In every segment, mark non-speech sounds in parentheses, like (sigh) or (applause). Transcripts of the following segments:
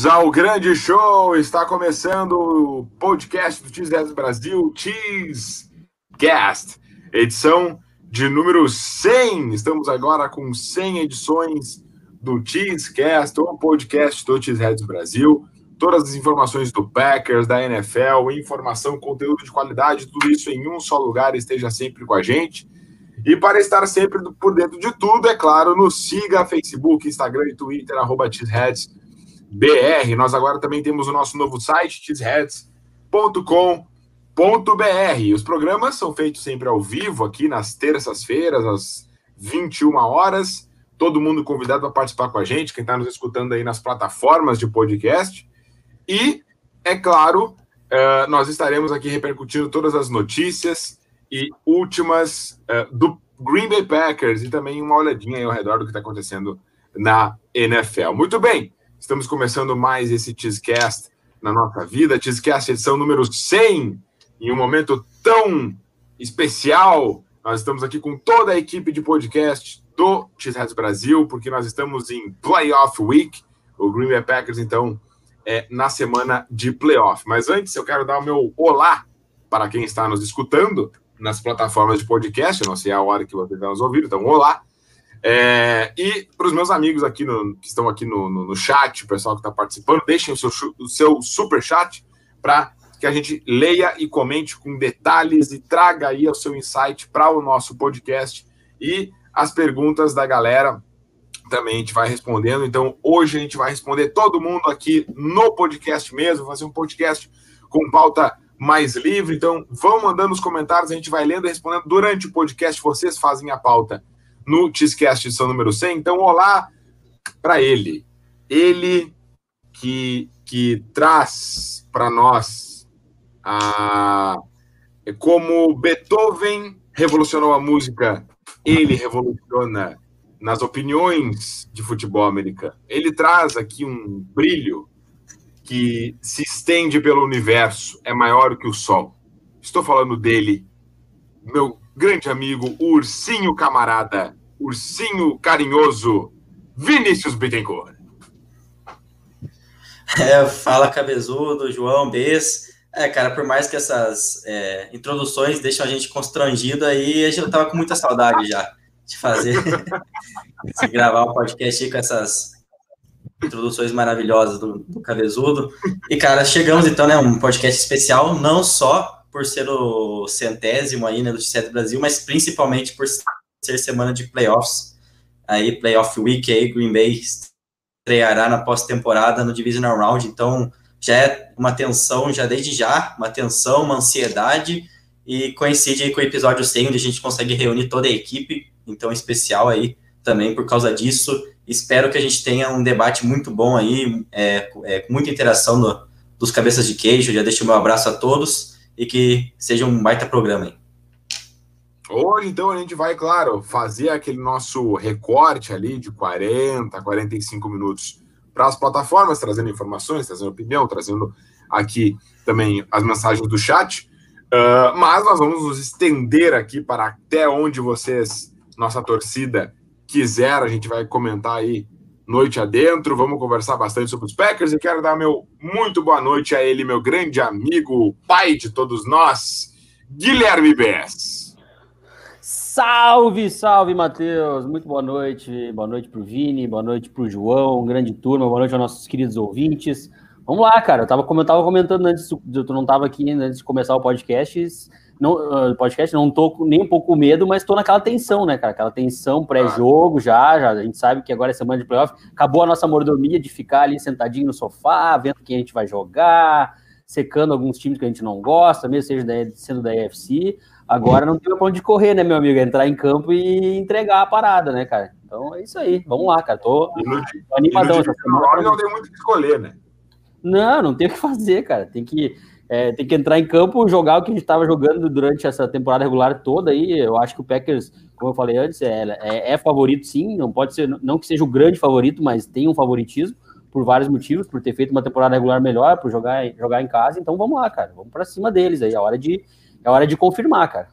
Bem-vindos ao grande show! Está começando o podcast do Cheese Brasil, Cheesecast, edição de número 100. Estamos agora com 100 edições do Cheesecast, o podcast do Cheeseheads Brasil. Todas as informações do Packers, da NFL, informação, conteúdo de qualidade, tudo isso em um só lugar. Esteja sempre com a gente. E para estar sempre por dentro de tudo, é claro, nos siga Facebook, Instagram e Twitter, arroba BR. Nós agora também temos o nosso novo site, cheeseheads.com.br. Os programas são feitos sempre ao vivo, aqui nas terças-feiras, às 21 horas. Todo mundo convidado para participar com a gente, quem está nos escutando aí nas plataformas de podcast. E, é claro, uh, nós estaremos aqui repercutindo todas as notícias e últimas uh, do Green Bay Packers e também uma olhadinha ao redor do que está acontecendo na NFL. Muito bem, Estamos começando mais esse Cheesecast na nossa vida. Cheesecast edição número 100, em um momento tão especial. Nós estamos aqui com toda a equipe de podcast do Cheeseheads Brasil, porque nós estamos em Playoff Week. O Green Bay Packers, então, é na semana de playoff. Mas antes, eu quero dar o meu olá para quem está nos escutando nas plataformas de podcast. Eu não sei a hora que você está nos ouvindo, então, olá. É, e para os meus amigos aqui no, que estão aqui no, no, no chat, o pessoal que está participando, deixem o seu, o seu super chat para que a gente leia e comente com detalhes e traga aí o seu insight para o nosso podcast e as perguntas da galera também a gente vai respondendo. Então, hoje a gente vai responder todo mundo aqui no podcast mesmo, fazer um podcast com pauta mais livre. Então, vão mandando os comentários, a gente vai lendo e respondendo durante o podcast. Vocês fazem a pauta no Tiscast edição número 100. Então, olá para ele. Ele que, que traz para nós a, como Beethoven revolucionou a música, ele revoluciona nas opiniões de futebol americano. Ele traz aqui um brilho que se estende pelo universo, é maior que o sol. Estou falando dele, meu grande amigo, o ursinho camarada, ursinho carinhoso, Vinícius Bittencourt. É, fala cabezudo, João, Bess. É, cara, por mais que essas é, introduções deixam a gente constrangido aí, a gente tava com muita saudade já de fazer, (laughs) de gravar um podcast com essas introduções maravilhosas do, do Cabezudo. E, cara, chegamos então, né, um podcast especial, não só por ser o centésimo aí, né, do T7 Brasil, mas principalmente por ser semana de playoffs. Aí, playoff week, aí, Green Bay estreará na pós-temporada no Divisional Round, então já é uma tensão, já desde já, uma tensão, uma ansiedade, e coincide com o episódio 100, onde a gente consegue reunir toda a equipe, então especial aí também por causa disso. Espero que a gente tenha um debate muito bom aí, é, é, com muita interação do, dos cabeças de queijo. Já deixo meu abraço a todos e que seja um baita programa aí. Hoje, então, a gente vai, claro, fazer aquele nosso recorte ali de 40, 45 minutos para as plataformas, trazendo informações, trazendo opinião, trazendo aqui também as mensagens do chat. Uh, mas nós vamos nos estender aqui para até onde vocês, nossa torcida, quiser. A gente vai comentar aí noite adentro. Vamos conversar bastante sobre os Packers. E quero dar meu muito boa noite a ele, meu grande amigo, pai de todos nós, Guilherme Bess. Salve, salve, Matheus! Muito boa noite. Boa noite para o Vini, boa noite para o João, grande turma, boa noite aos nossos queridos ouvintes. Vamos lá, cara. Eu eu estava comentando antes, tu não estava aqui ainda antes de começar o podcast. Não, uh, podcast, não tô nem um pouco com medo, mas estou naquela tensão, né, cara? Aquela tensão pré-jogo já, já. A gente sabe que agora é semana de playoff. Acabou a nossa mordomia de ficar ali sentadinho no sofá, vendo quem a gente vai jogar, secando alguns times que a gente não gosta, mesmo seja da, sendo da EFC. Agora não tem pra onde correr, né, meu amigo? É entrar em campo e entregar a parada, né, cara? Então é isso aí. Vamos lá, cara. Tô, tô animadão. Não tem muito o que escolher, né? Não, não tem o que fazer, cara. Tem que, é, tem que entrar em campo, jogar o que a gente estava jogando durante essa temporada regular toda aí. Eu acho que o Packers, como eu falei antes, é, é, é favorito sim. Não pode ser, não que seja o grande favorito, mas tem um favoritismo por vários motivos, por ter feito uma temporada regular melhor, por jogar, jogar em casa. Então vamos lá, cara. Vamos para cima deles aí. É hora de é hora de confirmar, cara.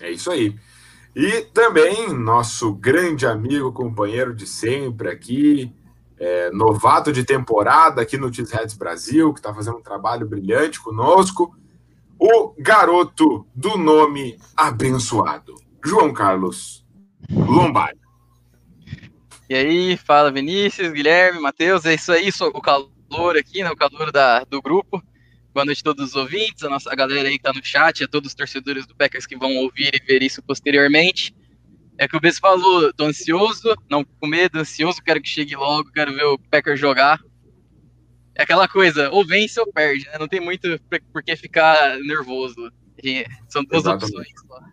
É isso aí. E também nosso grande amigo, companheiro de sempre aqui, é, novato de temporada aqui no Cheeseheads Brasil, que está fazendo um trabalho brilhante conosco, o garoto do nome abençoado, João Carlos Lombardi. E aí, fala Vinícius, Guilherme, Matheus, é isso aí, o calor aqui, né, o calor da, do grupo. Boa noite a todos os ouvintes, a nossa galera aí que tá no chat, a todos os torcedores do Packers que vão ouvir e ver isso posteriormente. É que o Bess falou, tô ansioso, não com medo, ansioso, quero que chegue logo, quero ver o Packers jogar. É aquela coisa, ou vence ou perde, né? Não tem muito por que ficar nervoso. São duas Exatamente. opções.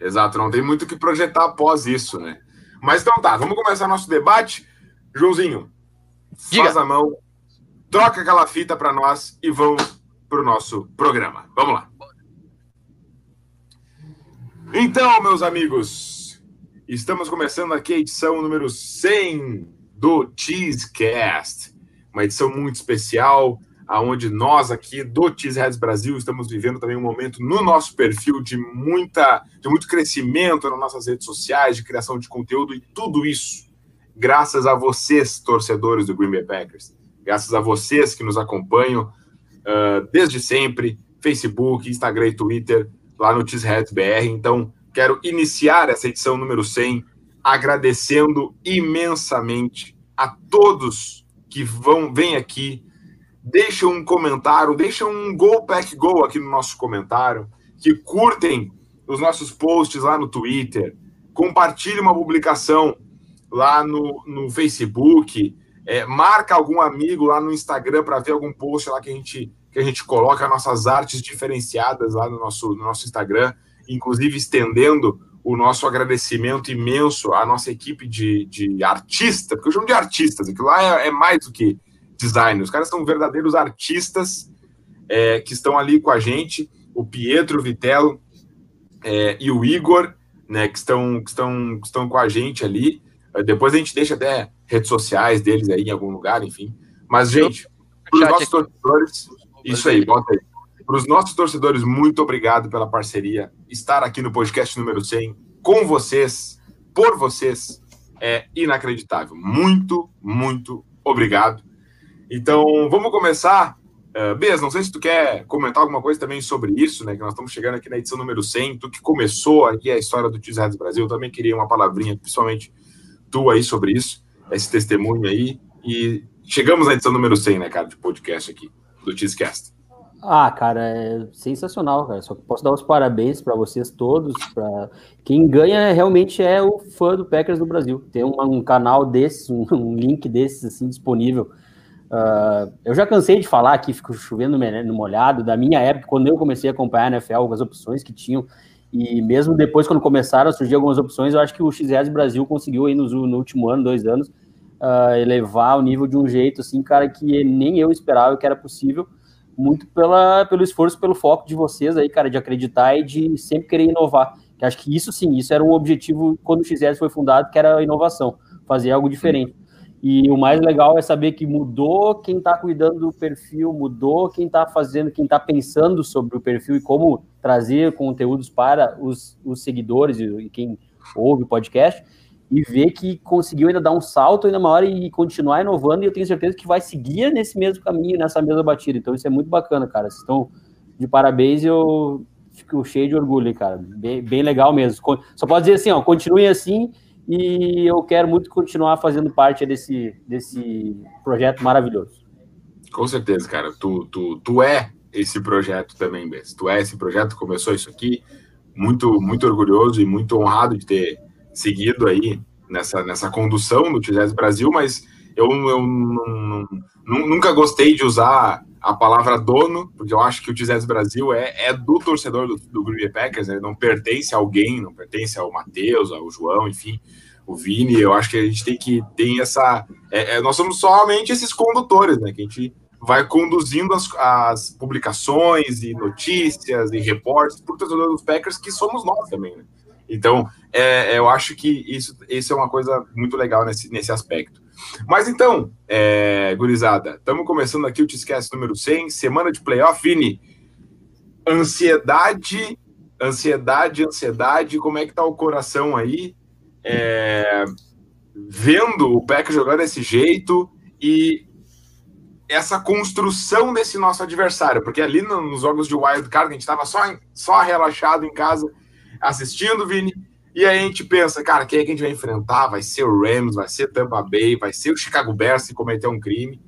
Exato, não tem muito o que projetar após isso, né? Mas então tá, vamos começar nosso debate. Joãozinho, Diga. faz a mão, troca aquela fita para nós e vamos para o nosso programa. Vamos lá. Então, meus amigos, estamos começando aqui a edição número 100 do Cheesecast, uma edição muito especial, aonde nós aqui do Cheeseheads Brasil estamos vivendo também um momento no nosso perfil de muita, de muito crescimento nas nossas redes sociais, de criação de conteúdo e tudo isso graças a vocês, torcedores do Green Bay Packers. Graças a vocês que nos acompanham uh, desde sempre, Facebook, Instagram e Twitter, lá no Cheeseheads BR. Então, quero iniciar essa edição número 100 agradecendo imensamente a todos que vão vêm aqui, deixam um comentário, deixam um Go Pack Go aqui no nosso comentário, que curtem os nossos posts lá no Twitter, compartilhem uma publicação lá no, no Facebook, é, marca algum amigo lá no Instagram para ver algum post lá que a gente que a gente coloca nossas artes diferenciadas lá no nosso, no nosso Instagram, inclusive estendendo o nosso agradecimento imenso à nossa equipe de, de artistas, porque eu chamo de artistas, aquilo lá é, é mais do que design, os caras são verdadeiros artistas é, que estão ali com a gente, o Pietro o Vitello é, e o Igor, né, que estão, que estão, que estão com a gente ali. Depois a gente deixa até redes sociais deles aí em algum lugar, enfim. Mas, gente, para os nossos torcedores, isso aí, bota aí. Para os nossos torcedores, muito obrigado pela parceria. Estar aqui no podcast número 100 com vocês, por vocês, é inacreditável. Muito, muito obrigado. Então, vamos começar. Uh, Bez, não sei se tu quer comentar alguma coisa também sobre isso, né? Que nós estamos chegando aqui na edição número 100. Tu que começou aqui a história do Teams Brasil, eu também queria uma palavrinha, principalmente tu aí sobre isso esse testemunho aí. E chegamos na edição número 100, né, cara, de podcast aqui, do Cheesecast. Ah, cara, é sensacional, cara. Só que posso dar os parabéns para vocês todos. Pra... Quem ganha realmente é o fã do Packers do Brasil. Tem um, um canal desses, um, (laughs) um, link desses assim disponível. Uh, eu já cansei de falar aqui, fico chovendo no molhado, da minha época, quando eu comecei a acompanhar a NFL, algumas opções que tinham. E mesmo depois, quando começaram a surgir algumas opções, eu acho que o XS Brasil conseguiu aí no, no último ano, dois anos, uh, elevar o nível de um jeito, assim, cara, que nem eu esperava que era possível, muito pela, pelo esforço, pelo foco de vocês aí, cara, de acreditar e de sempre querer inovar. Que acho que isso sim, isso era um objetivo quando o XS foi fundado, que era a inovação, fazer algo diferente. E o mais legal é saber que mudou quem está cuidando do perfil, mudou quem está fazendo, quem está pensando sobre o perfil e como trazer conteúdos para os, os seguidores e, quem ouve o podcast, e ver que conseguiu ainda dar um salto ainda maior e continuar inovando, e eu tenho certeza que vai seguir nesse mesmo caminho, nessa mesma batida. Então isso é muito bacana, cara. Vocês estão de parabéns eu fico cheio de orgulho, cara. Bem, bem legal mesmo. Só posso dizer assim, ó, continuem assim e eu quero muito continuar fazendo parte desse, desse projeto maravilhoso. Com certeza, cara. Tu, tu, tu é esse projeto também, Bess. Tu é esse projeto, começou isso aqui. Muito, muito orgulhoso e muito honrado de ter seguido aí nessa, nessa condução no Tigres Brasil, mas eu, eu nunca gostei de usar a palavra dono, porque eu acho que o Tigres Brasil é, é do torcedor do, do Green Bay Packers, né? não pertence a alguém, não pertence ao Matheus, ao João, enfim, o Vini, eu acho que a gente tem que tem essa. É, é, nós somos somente esses condutores, né? Que a gente vai conduzindo as, as publicações e notícias e reportes por torcedor dos Packers, que somos nós também, né? Então, é, eu acho que isso, isso é uma coisa muito legal nesse, nesse aspecto. Mas então, é, gurizada, estamos começando aqui o Te Esquece número 100, semana de playoff, Vini. Ansiedade, ansiedade, ansiedade, como é que tá o coração aí? É, vendo o Packers jogar desse jeito e essa construção desse nosso adversário, porque ali nos jogos de wild card a gente estava só, só relaxado em casa assistindo, Vini, e aí a gente pensa, cara, quem é que a gente vai enfrentar? Vai ser o Rams, vai ser Tampa Bay, vai ser o Chicago Bears se cometer um crime.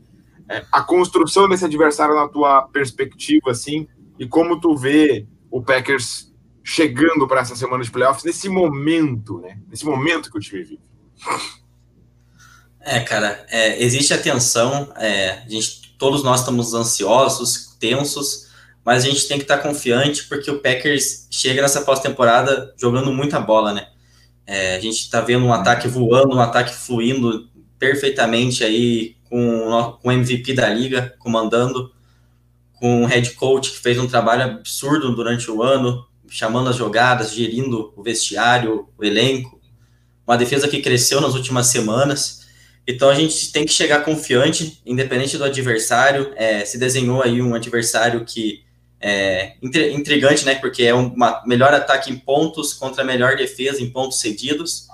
É, a construção desse adversário na tua perspectiva, assim, e como tu vê o Packers chegando para essa semana de playoffs nesse momento, né? Nesse momento que o time vive. É, cara, é, existe a tensão, é, a gente, todos nós estamos ansiosos, tensos, mas a gente tem que estar tá confiante porque o Packers chega nessa pós-temporada jogando muita bola, né? É, a gente está vendo um ataque voando, um ataque fluindo perfeitamente aí com, o MVP da liga comandando, com um head coach que fez um trabalho absurdo durante o ano, chamando as jogadas, gerindo o vestiário, o elenco, uma defesa que cresceu nas últimas semanas. Então a gente tem que chegar confiante, independente do adversário. É, se desenhou aí um adversário que é intrigante, né? Porque é um melhor ataque em pontos contra melhor defesa em pontos cedidos.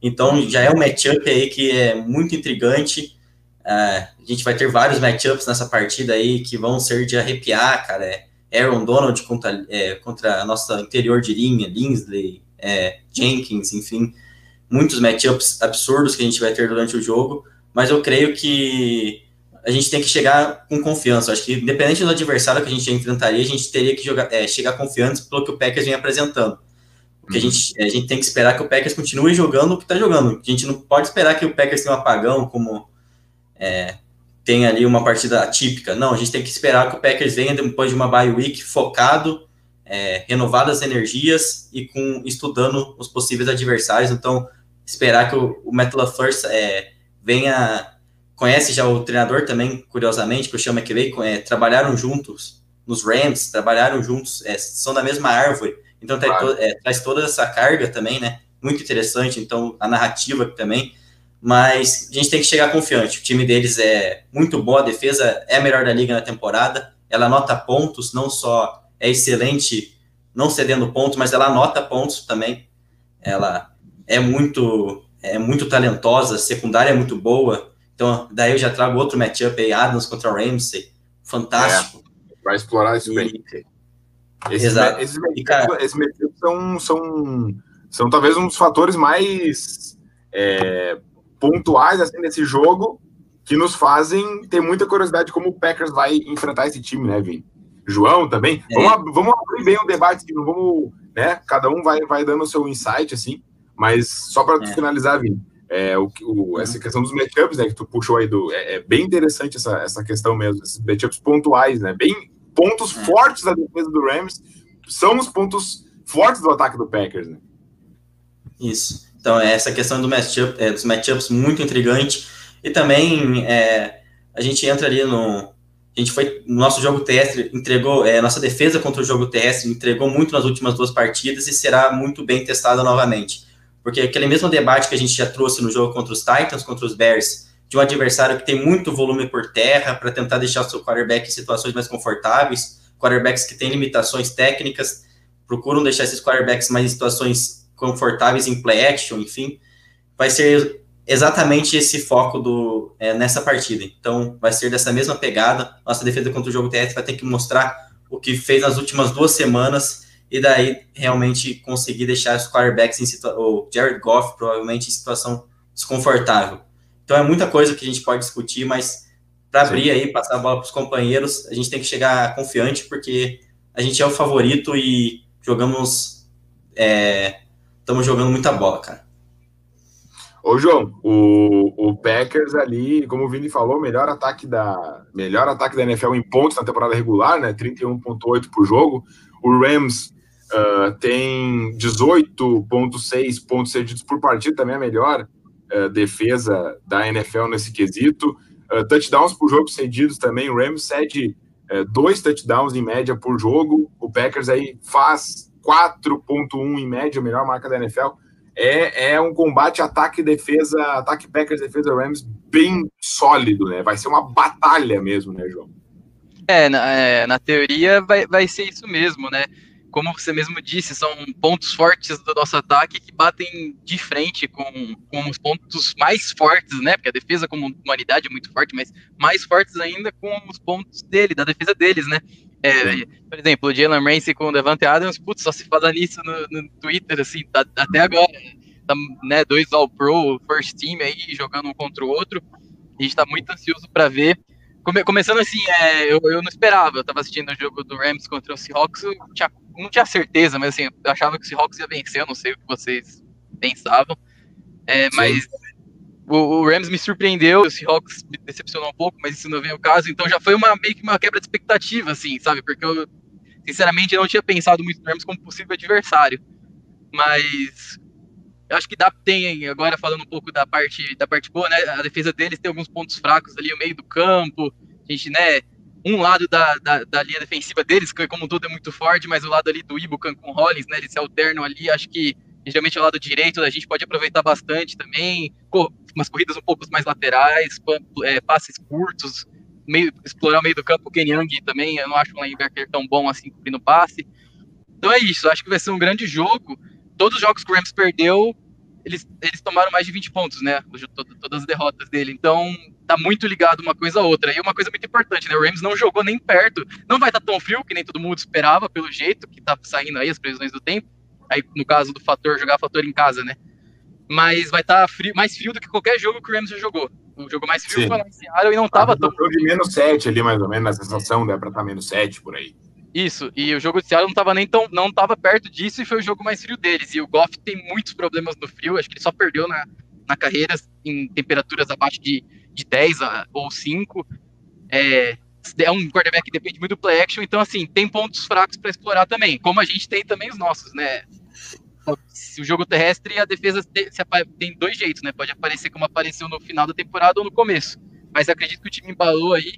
Então já é um matchup aí que é muito intrigante. Uh, a gente vai ter vários matchups nessa partida aí que vão ser de arrepiar, cara. É Aaron Donald contra, é, contra a nossa interior de linha, Linsley, é, Jenkins, enfim, muitos matchups absurdos que a gente vai ter durante o jogo. Mas eu creio que a gente tem que chegar com confiança. acho que, independente do adversário que a gente enfrentaria, a gente teria que jogar, é, chegar confiante pelo que o Packers vem apresentando. Porque uhum. a, gente, a gente tem que esperar que o Packers continue jogando o que está jogando. A gente não pode esperar que o Packers tenha um apagão, como é, tem ali uma partida atípica. Não, a gente tem que esperar que o Packers venha depois de uma bye week focado, é, renovado as energias e com estudando os possíveis adversários. Então, esperar que o, o Metal First é, venha conhece já o treinador também, curiosamente, que o Sean McVay, é, trabalharam juntos nos Rams, trabalharam juntos, é, são da mesma árvore, então claro. to, é, traz toda essa carga também, né? Muito interessante, então a narrativa também. Mas a gente tem que chegar confiante. O time deles é muito bom, a defesa é a melhor da liga na temporada. Ela anota pontos, não só é excelente não cedendo pontos, mas ela anota pontos também. Ela é muito é muito talentosa, secundária é muito boa. Então, daí eu já trago outro matchup aí, Adams contra Ramsey. Fantástico. É, vai explorar isso bem. Esses, Exato. Esses, matchups, matchups são, são, são talvez um dos fatores mais é, pontuais assim, desse jogo que nos fazem ter muita curiosidade de como o Packers vai enfrentar esse time, né, Vini? João também. É. Vamos, vamos abrir bem o debate, não vamos, né? Cada um vai, vai dando o seu insight, assim, mas só para é. finalizar, Vini. É, o, o, essa questão dos matchups, né, que tu puxou aí do. É, é, bem interessante essa, essa questão mesmo, esses matchups pontuais, né? Bem pontos é. fortes da defesa do Rams são os pontos fortes do ataque do Packers, né? Isso. Então, é essa questão do matchup, é, dos matchups muito intrigante. E também é, a gente entra ali no. A gente foi. No nosso jogo terrestre entregou. É, nossa defesa contra o jogo terrestre entregou muito nas últimas duas partidas e será muito bem testada novamente. Porque aquele mesmo debate que a gente já trouxe no jogo contra os Titans, contra os Bears, de um adversário que tem muito volume por terra para tentar deixar o seu quarterback em situações mais confortáveis, quarterbacks que têm limitações técnicas, procuram deixar esses quarterbacks mais em situações confortáveis em play action, enfim, vai ser exatamente esse foco do, é, nessa partida. Então, vai ser dessa mesma pegada. Nossa defesa contra o jogo TS vai ter que mostrar o que fez nas últimas duas semanas e daí realmente conseguir deixar os quarterbacks em situação, ou Jared Goff provavelmente em situação desconfortável. Então é muita coisa que a gente pode discutir, mas para abrir aí, passar a bola para os companheiros, a gente tem que chegar confiante, porque a gente é o favorito e jogamos. Estamos é, jogando muita bola, cara. Ô, João, o, o Packers ali, como o Vini falou, melhor ataque da melhor ataque da NFL em pontos na temporada regular, né? 31.8 por jogo. O Rams Uh, tem 18,6 pontos cedidos por partida, também a melhor uh, defesa da NFL nesse quesito. Uh, touchdowns por jogo cedidos também. O Rams cede dois touchdowns em média por jogo. O Packers aí faz 4,1 em média, a melhor marca da NFL. É, é um combate ataque-defesa, ataque Packers, defesa Rams bem sólido, né? Vai ser uma batalha mesmo, né, João? É, na, é, na teoria vai, vai ser isso mesmo, né? Como você mesmo disse, são pontos fortes do nosso ataque que batem de frente com, com os pontos mais fortes, né? Porque a defesa como humanidade é muito forte, mas mais fortes ainda com os pontos dele, da defesa deles, né? É, por exemplo, o Jalen Ramsey com o Devante Adams, putz, só se fala nisso no, no Twitter, assim, tá, até agora, tá, né, dois All-Pro, First Team aí, jogando um contra o outro, a gente tá muito ansioso para ver Come, começando assim, é, eu, eu não esperava. Eu tava assistindo o jogo do Rams contra o Seahawks, eu tinha, não tinha certeza, mas assim, eu achava que o Seahawks ia vencer, eu não sei o que vocês pensavam. É, mas o, o, Rams me surpreendeu, o Seahawks me decepcionou um pouco, mas isso não vem o caso, então já foi uma, meio que uma quebra de expectativa, assim, sabe? Porque eu, sinceramente, não tinha pensado muito no Rams como possível adversário. Mas eu acho que dá, tem, agora falando um pouco da parte, da parte boa, né? A defesa deles tem alguns pontos fracos ali no meio do campo. A gente, né? Um lado da, da, da linha defensiva deles, que como tudo é muito forte, mas o lado ali do Ibukan com o Rollins, né? Eles se alternam ali. Acho que geralmente o lado direito a gente pode aproveitar bastante também. Umas corridas um pouco mais laterais, é, passes curtos, meio, explorar o meio do campo. O Ken Young também, eu não acho um linebacker tão bom assim cobrindo passe. Então é isso, acho que vai ser um grande jogo todos os jogos que o Rams perdeu, eles, eles tomaram mais de 20 pontos, né? Todas as derrotas dele. Então, tá muito ligado uma coisa a outra. E uma coisa muito importante, né? O Rams não jogou nem perto. Não vai estar tá tão frio que nem todo mundo esperava, pelo jeito que tá saindo aí as previsões do tempo. Aí, no caso do fator, jogar fator em casa, né? Mas vai estar tá frio, mais frio do que qualquer jogo que o Rams já jogou. O jogo mais frio Sim. foi lá em Seattle e não tava tão. de menos 7 ali, mais ou menos, na sensação, dá pra estar tá menos 7 por aí. Isso, e o jogo de Seattle não estava nem tão, não tava perto disso e foi o jogo mais frio deles. E o Goff tem muitos problemas no frio, acho que ele só perdeu na, na carreira em temperaturas abaixo de, de 10 a, ou 5. É, é um quarterback que depende muito do play action, então assim, tem pontos fracos para explorar também, como a gente tem também os nossos, né? O jogo terrestre, a defesa tem dois jeitos, né? Pode aparecer como apareceu no final da temporada ou no começo. Mas acredito que o time embalou aí.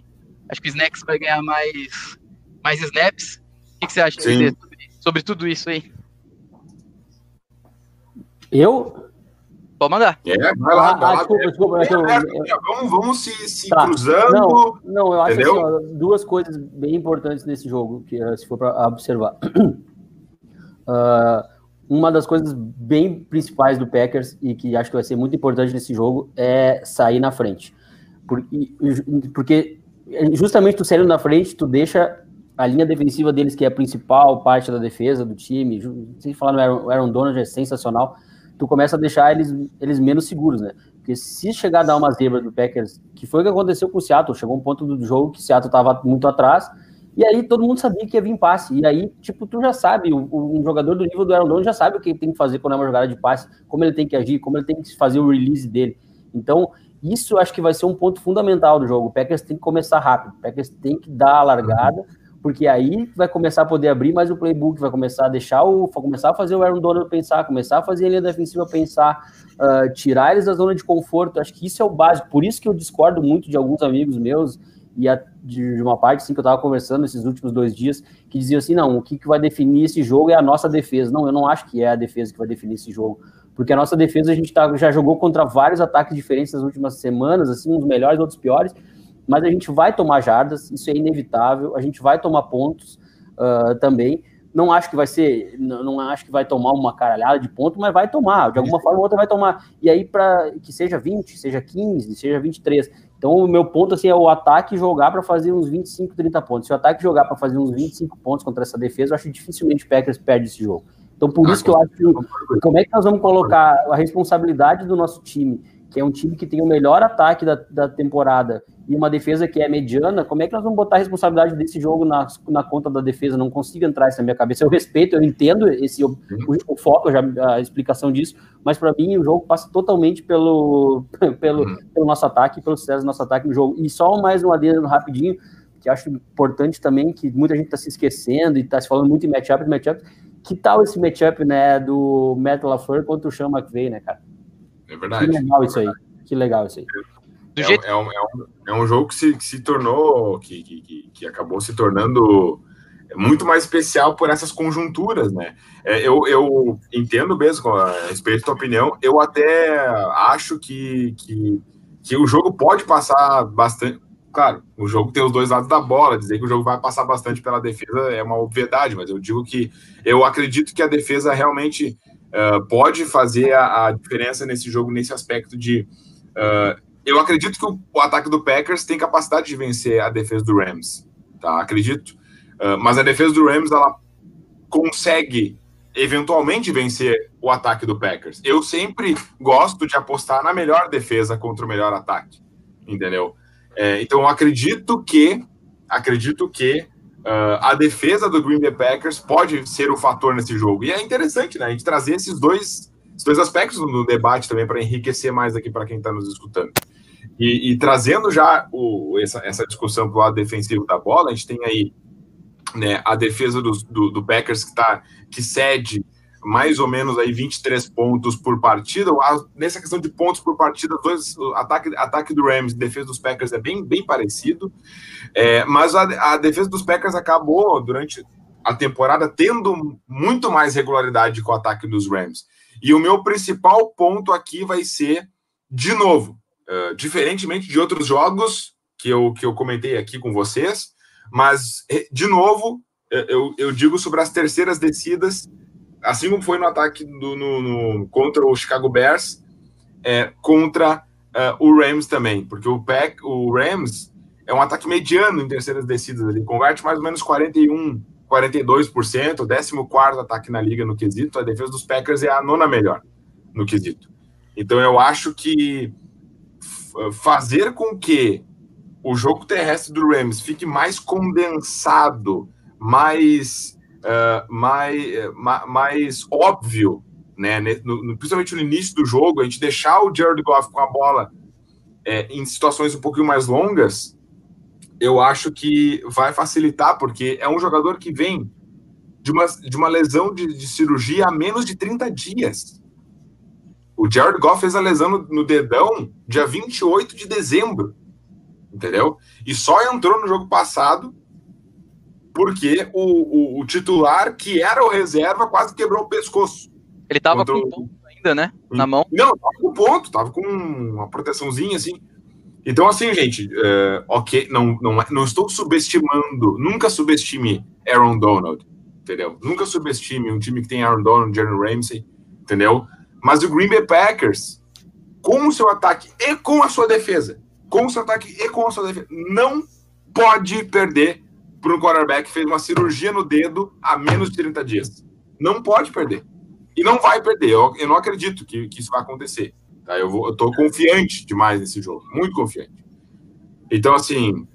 Acho que o Snacks vai ganhar mais mais snaps. O que, você acha sobre, sobre tudo isso aí? Eu? Pode mandar. É, vai lá, vai lá. Desculpa, desculpa, é, é, vamos, vamos se, se tá. cruzando. Não, não, eu acho assim, ó, duas coisas bem importantes nesse jogo, que se for para observar. uh, (clears throat) uma das coisas bem principais do Packers e que acho que vai ser muito importante nesse jogo é sair na frente. Porque, porque justamente tu saindo na frente, tu deixa a linha defensiva deles, que é a principal parte da defesa do time, sem falar no Aaron, Aaron Donald, é sensacional, tu começa a deixar eles, eles menos seguros, né? Porque se chegar a dar uma zebra do Packers, que foi o que aconteceu com o Seattle, chegou um ponto do jogo que o Seattle estava muito atrás, e aí todo mundo sabia que ia vir passe. E aí, tipo, tu já sabe, um jogador do nível do Aaron Donald já sabe o que ele tem que fazer quando é uma jogada de passe, como ele tem que agir, como ele tem que fazer o release dele. Então, isso acho que vai ser um ponto fundamental do jogo. O Packers tem que começar rápido, o Packers tem que dar a largada, porque aí vai começar a poder abrir mais o playbook, vai começar a deixar o. Começar a fazer o Aaron Donald pensar, começar a fazer a linha defensiva pensar, uh, tirar eles da zona de conforto. Acho que isso é o básico. Por isso que eu discordo muito de alguns amigos meus e a, de, uma parte assim, que eu estava conversando esses últimos dois dias, que diziam assim: não, o que, que vai definir esse jogo é a nossa defesa. Não, eu não acho que é a defesa que vai definir esse jogo. Porque a nossa defesa a gente tá, já jogou contra vários ataques diferentes nas últimas semanas, assim, uns melhores, outros piores mas a gente vai tomar jardas, isso é inevitável, a gente vai tomar pontos uh, também. Não acho que vai ser, não, não, acho que vai tomar uma caralhada de ponto, mas vai tomar, de alguma forma ou outra vai tomar. E aí, para que seja 20, seja 15, seja 23. Então, o meu ponto assim, é o ataque jogar para fazer uns 25, 30 pontos. Se o ataque jogar para fazer uns 25 pontos contra essa defesa, eu acho que dificilmente o Packers perde esse jogo. Então, por isso que eu acho que como é que nós vamos colocar a responsabilidade do nosso time que é um time que tem o melhor ataque da, da temporada e uma defesa que é mediana, como é que nós vamos botar a responsabilidade desse jogo na, na conta da defesa? Não consigo entrar isso na minha cabeça. Eu respeito, eu entendo esse o, o foco, já, a explicação disso, mas para mim o jogo passa totalmente pelo, (laughs) pelo, pelo nosso ataque, pelo sucesso do nosso ataque no jogo. E só mais um adendo rapidinho, que acho importante também, que muita gente está se esquecendo e está se falando muito em matchup, matchup. Que tal esse matchup, né, do Matt LaFleur contra o Sean McVay, né, cara? É verdade. Que legal isso aí. Que legal isso aí. É, jeito... é, um, é, um, é um jogo que se, que se tornou, que, que, que acabou se tornando muito mais especial por essas conjunturas, né? É, eu, eu entendo mesmo a respeito da tua opinião, eu até acho que, que, que o jogo pode passar bastante, claro, o jogo tem os dois lados da bola. Dizer que o jogo vai passar bastante pela defesa é uma obviedade, mas eu digo que eu acredito que a defesa realmente uh, pode fazer a, a, diferença nesse jogo, nesse aspecto de. Uh, eu acredito que o, o, ataque do Packers tem capacidade de vencer a defesa do Rams, tá? Acredito. Uh, mas a defesa do Rams, ela consegue eventualmente vencer o ataque do Packers. Eu sempre gosto de apostar na melhor defesa contra o melhor ataque, entendeu? É, então, acredito que, acredito que uh, a defesa do Green Bay Packers pode ser o fator nesse jogo. E é interessante, né? A gente trazer esses dois, esses dois aspectos no debate também para enriquecer mais aqui para quem está nos escutando. E, e trazendo já o, essa, essa discussão para o lado defensivo da bola, a gente tem aí né, a defesa do, do, do Packers que, tá, que cede mais ou menos aí 23 pontos por partida. Nessa questão de pontos por partida, dois, ataque, ataque do Rams e defesa dos Packers é bem, bem parecido. É, mas a, a, defesa dos Packers acabou, durante a temporada, tendo muito mais regularidade com o ataque dos Rams. E o meu principal ponto aqui vai ser, de novo, uh, diferentemente de outros jogos que eu, que eu comentei aqui com vocês, mas, de novo, eu, eu digo sobre as terceiras descidas assim como foi no ataque do, no, no, contra o Chicago Bears, é, contra uh, o Rams também, porque o, Pack, o Rams é um ataque mediano em terceiras descidas, ele converte mais ou menos 41, 42%, o 14 ataque na liga no quesito, a defesa dos Packers é a nona melhor no quesito. Então eu acho que fazer com que o jogo terrestre do Rams fique mais condensado, mais uh, mais, mais óbvio, né? No, principalmente no início do jogo, a gente deixar o Jared Goff com a bola é, em situações um pouquinho mais longas, eu acho que vai facilitar, porque é um jogador que vem de uma, de uma lesão de, de cirurgia há menos de 30 dias. O Jared Goff fez a lesão no, no, dedão dia 28 de dezembro. Entendeu? E só entrou no jogo passado porque o, o, o, titular, que era o reserva, quase quebrou o pescoço. Ele tava com o ponto ainda, né? Na mão. Não, tava com ponto, tava com uma proteçãozinha assim. Então, assim, gente, uh, ok, não, não, não estou subestimando, nunca subestime Aaron Donald, entendeu? Nunca subestime um time que tem Aaron Donald, Jerry Ramsey, entendeu? Mas o Green Bay Packers, com o seu ataque e com a sua defesa, com o seu ataque e com a sua defesa, não pode perder para um quarterback fez uma cirurgia no dedo há menos de 30 dias. Não pode perder. E não vai perder. Eu, eu não acredito que, que, isso vai acontecer. Tá? Eu, tô confiante demais nesse jogo. Muito confiante. Então, assim,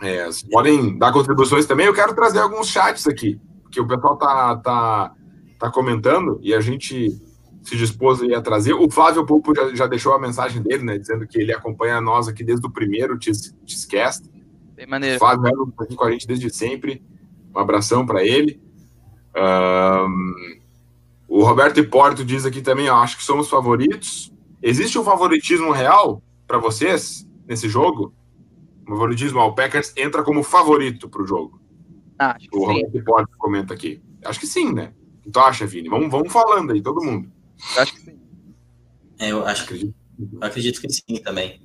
é, podem dar contribuições também. Eu quero trazer alguns chats aqui, que o pessoal tá, tá, tá comentando e a gente se dispôs a trazer. O Flávio Pupo já, já deixou a mensagem dele, né, dizendo que ele acompanha nós aqui desde o primeiro Tiscast. Bem maneiro. Flávio está aqui com a gente desde sempre. Um abração para ele. Um, o Roberto Porto diz aqui também, ó, acho que somos favoritos. Existe um favoritismo real para vocês nesse jogo? O favoritismo, ó, o Packers entra como favorito para o jogo. Ah, acho que o sim. Roberto Porto comenta aqui. Acho que sim, né? O que tu acha, Vini? Vamos, vamos falando aí, todo mundo. Eu acho que sim. É, eu acho que acredito que sim também.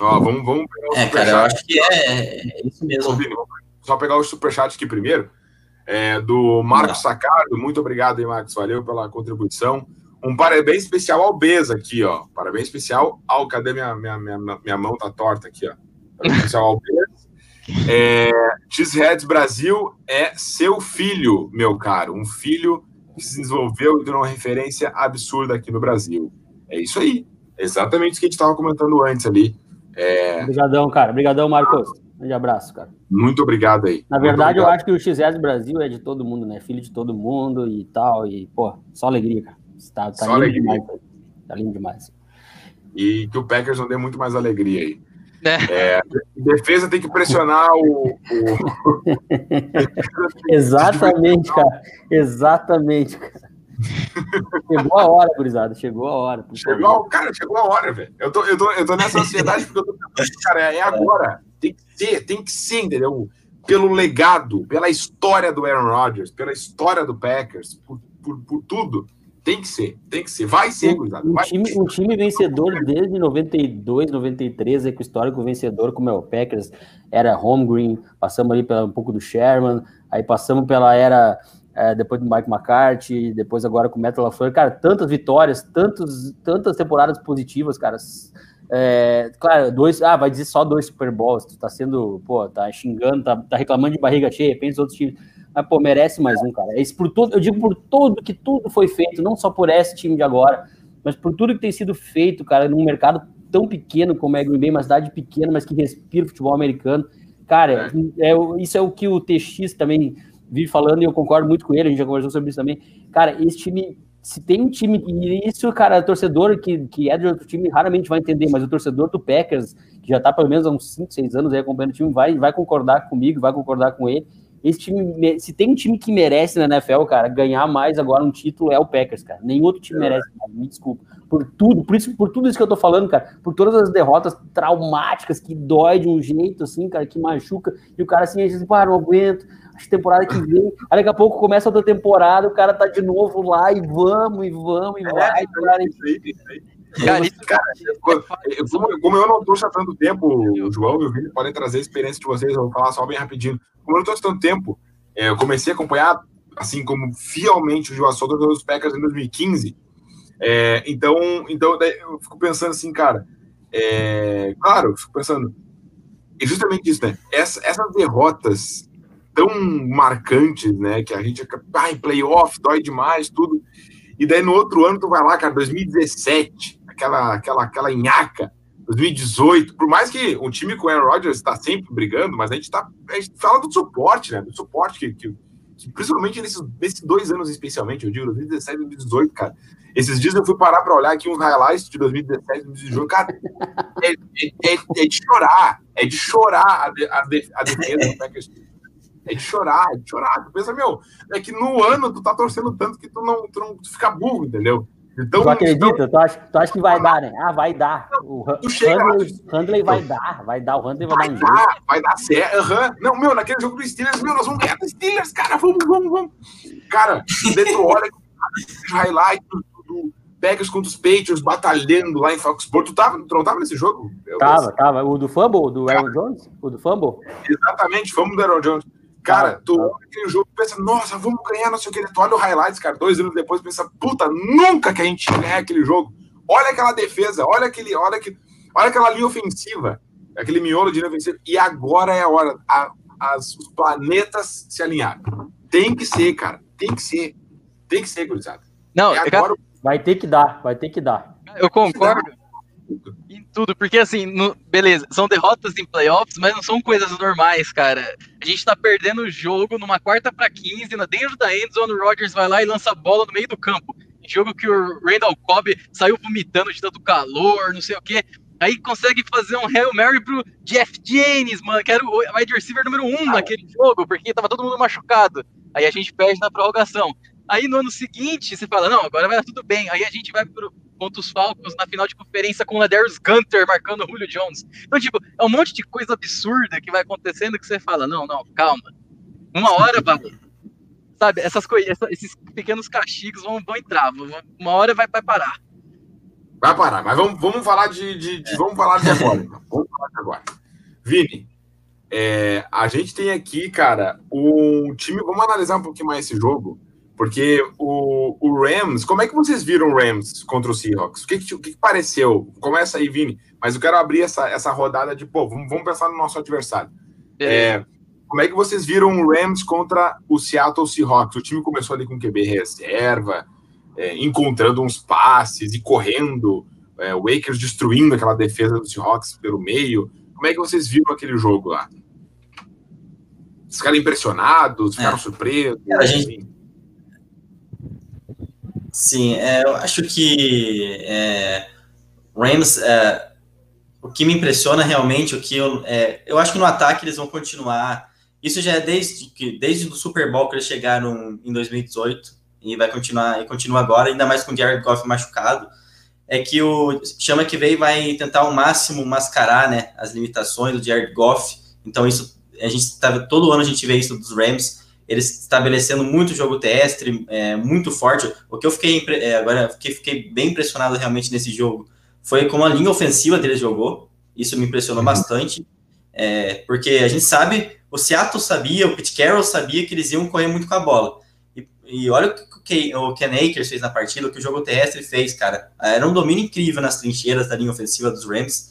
Ó, vamos, vamos pegar É, cara, eu acho que é, é isso mesmo. Só pegar o superchat aqui primeiro. É, do Marcos Sacardo, muito obrigado aí, Marcos, valeu pela contribuição. Um parabéns especial ao Beza aqui, ó. Parabéns especial ao. Cadê minha, minha, minha, minha mão? Tá torta aqui, ó. Parabéns (laughs) especial ao Beza. É, Cheeseheads Brasil é seu filho, meu caro. Um filho que se desenvolveu e deu uma referência absurda aqui no Brasil. É isso aí. Exatamente o que a gente estava comentando antes ali. É... Obrigadão, cara. Obrigadão, Marcos. Um grande abraço, cara. Muito obrigado aí. Na verdade, eu acho que o XS Brasil é de todo mundo, né? Filho de todo mundo e tal. E, pô, só alegria, cara. Tá, tá só lindo alegria. demais. Tá lindo demais. E que o Packers não dê muito mais alegria aí. É. É, defesa tem que pressionar o. o... (laughs) (laughs) Exatamente, cara. Exatamente, cara chegou a hora, gurizada. Chegou a hora. Chegou, cara, chegou a hora, velho. Eu tô, eu, tô, eu tô nessa ansiedade porque eu tô cara, é agora. Tem que ser, tem que ser, entendeu? Pelo legado, pela história do Aaron Rodgers, pela história do Packers, por, por, por tudo. Tem que ser, tem que ser. Vai ser, gurizada. Um, time, um time vencedor desde 92, 93, é com histórico vencedor, como é o Packers, era home green, passamos ali pela, um pouco do Sherman, aí passamos pela era é, depois do Mike McCarthy, depois agora com o Metal LaFleur, cara, tantas vitórias, tantos, tantas temporadas positivas, cara. É, claro, dois, ah, vai dizer só dois Super Bowls, tu tá sendo, pô, tá xingando, tá, tá reclamando de barriga cheia, pensa outros times. Mas, pô, merece mais um, cara. É isso por tudo, eu digo por tudo que tudo foi feito, não só por esse time de agora, mas por tudo que tem sido feito, cara, num mercado tão pequeno como é Green Bay, uma cidade pequena, mas que respira futebol americano. Cara, é. É, isso é o que o TX também vive falando e eu concordo muito com ele, a gente já conversou sobre isso também. Cara, esse time, se tem um time, e isso, cara, torcedor que, que é de outro time raramente vai entender, mas o torcedor do Packers, que já tá pelo menos há uns 5, 6 anos aí acompanhando o time, vai, vai concordar comigo, vai concordar com ele. Esse time, se tem um time que merece na NFL, cara, ganhar mais agora um título é o Packers, cara. Nenhum outro time merece, cara, me desculpa. Por tudo, por isso, por tudo isso que eu tô falando, cara, por todas as derrotas traumáticas que dói de um jeito assim, cara, que machuca, e o cara assim, a gente pá, não aguento, temporada que vem. Aí daqui a pouco começa outra temporada, o cara tá de novo lá e vamos, e vamos, e é, vai. Cara, aí, isso aí. Cara, isso, cara, como, como, eu não tô tanto tempo, o João e o Vini podem trazer a experiência de vocês, eu vou falar só bem rapidinho. Como eu não tô tanto tempo, é, eu comecei a acompanhar, assim como fielmente o João Soto dos Packers em 2015. É, então, então eu fico pensando assim, cara, é, claro, eu fico pensando, e justamente isso, né? Essa, essas derrotas tão marcantes, né? Que a gente ah, em playoff, dói demais, tudo. E daí no outro ano tu vai lá, cara, 2017, aquela, aquela, aquela nhaca, 2018, por mais que um time com o Aaron Rodgers está sempre brigando, mas a gente, tá, a gente fala do suporte, né? Do suporte que, que, principalmente nesses, nesses dois anos especialmente, eu digo 2017 e 2018, cara. Esses dias eu fui parar para olhar aqui uns highlights de 2017 e 2018, cara, é, é, é, é, de chorar, é de chorar a, a, a defesa do Packers é de chorar, é de chorar. Tu pensa, meu, é que no ano tu tá torcendo tanto que tu não, tu não tu fica burro, entendeu? Então, tu acredita? Então, tu, acha, tu acha que vai dar, né? Ah, vai dar. O Handley, vai dar, vai dar, o Handley vai, vai dar um jeito. Vai dar certo. Uhum. Não, meu, naquele jogo do Steelers, meu, nós vamos ganhar do Steelers, cara, vamos, vamos, vamos. Cara, tu olha os highlights do Packers contra os Patriots batalhando lá em Foxborough. Tu, tava, tu não tava nesse jogo? Eu tava, tava. O do Fumble, do Aaron Jones? O do Fumble? Exatamente, fumble do Aaron Jones. Cara, tu olha aquele jogo e pensa, nossa, vamos ganhar, não sei o que. Tu olha o highlights, cara, dois anos depois pensa, puta, nunca que a gente ganhar aquele jogo. Olha aquela defesa, olha aquele, olha que, olha aquela linha ofensiva, aquele miolo de linha ofensiva. E agora é a hora. A, as, os planetas se alinharam. Tem que ser, cara. Tem que ser. Tem que ser, gurizada. Não, é agora... vai ter que dar, vai ter que dar. Eu concordo em tudo, porque assim, no, beleza, são derrotas em playoffs, mas não são coisas normais, cara. A gente tá perdendo o jogo numa quarta para 15, dentro da endzone, o Rodgers vai lá e lança a bola no meio do campo. Jogo que o Randall Cobb saiu vomitando de tanto calor, não sei o quê. Aí consegue fazer um Hail Mary pro Jeff James, mano, que era o wide receiver número um naquele jogo, porque tava todo mundo machucado. Aí a gente perde na prorrogação. Aí no ano seguinte, você fala, não, agora vai dar tudo bem. Aí a gente vai pro, contra os Falcons na final de conferência com o Ladarius Gunter marcando o Julio Jones. Então, tipo, é um monte de coisa absurda que vai acontecendo que você fala, não, não, calma. Uma hora vai. Sabe, essas coisas, esses pequenos castigos vão, vão entrar, uma hora vai, vai parar. Vai parar, mas vamos, vamos falar de, de, de vamos falar de agora. Então. vamos falar de agora. Vini, é, a gente tem aqui, cara, o time. Vamos analisar um pouquinho mais esse jogo. Porque o, o, Rams, como é que vocês viram o Rams contra o Seahawks? O que, que, o que, que pareceu? Começa aí, Vini, mas eu quero abrir essa, essa rodada de, pô, vamos, vamos pensar no nosso adversário. É, como é que vocês viram o Rams contra o Seattle Seahawks? O time começou ali com QB reserva, é, encontrando uns passes e correndo, é, o Akers destruindo aquela defesa do Seahawks pelo meio. Como é que vocês viram aquele jogo lá? Vocês ficaram impressionados, ficaram é. surpresos? A gente, Sim, é, eu acho que é, Rams, é, o que me impressiona realmente, o que eu, é, eu acho que no ataque eles vão continuar. Isso já é desde que desde o Super Bowl que eles chegaram em 2018 e vai continuar e continua agora, ainda mais com o Jared Goff machucado. É que o chama que veio vai tentar ao máximo mascarar, né, as limitações do Jared Goff. Então isso a gente tá, todo ano a gente vê isso dos Rams eles estabelecendo muito jogo terrestre, é, muito forte. O que eu fiquei é, agora fiquei, fiquei bem impressionado realmente nesse jogo foi como a linha ofensiva deles jogou. Isso me impressionou uhum. bastante, é, porque a gente sabe, o Seattle sabia, o Pete Carroll sabia que eles iam correr muito com a bola. E, e olha o que o Ken Akers fez na partida, o que o jogo terrestre fez, cara. Era um domínio incrível nas trincheiras da linha ofensiva dos Rams.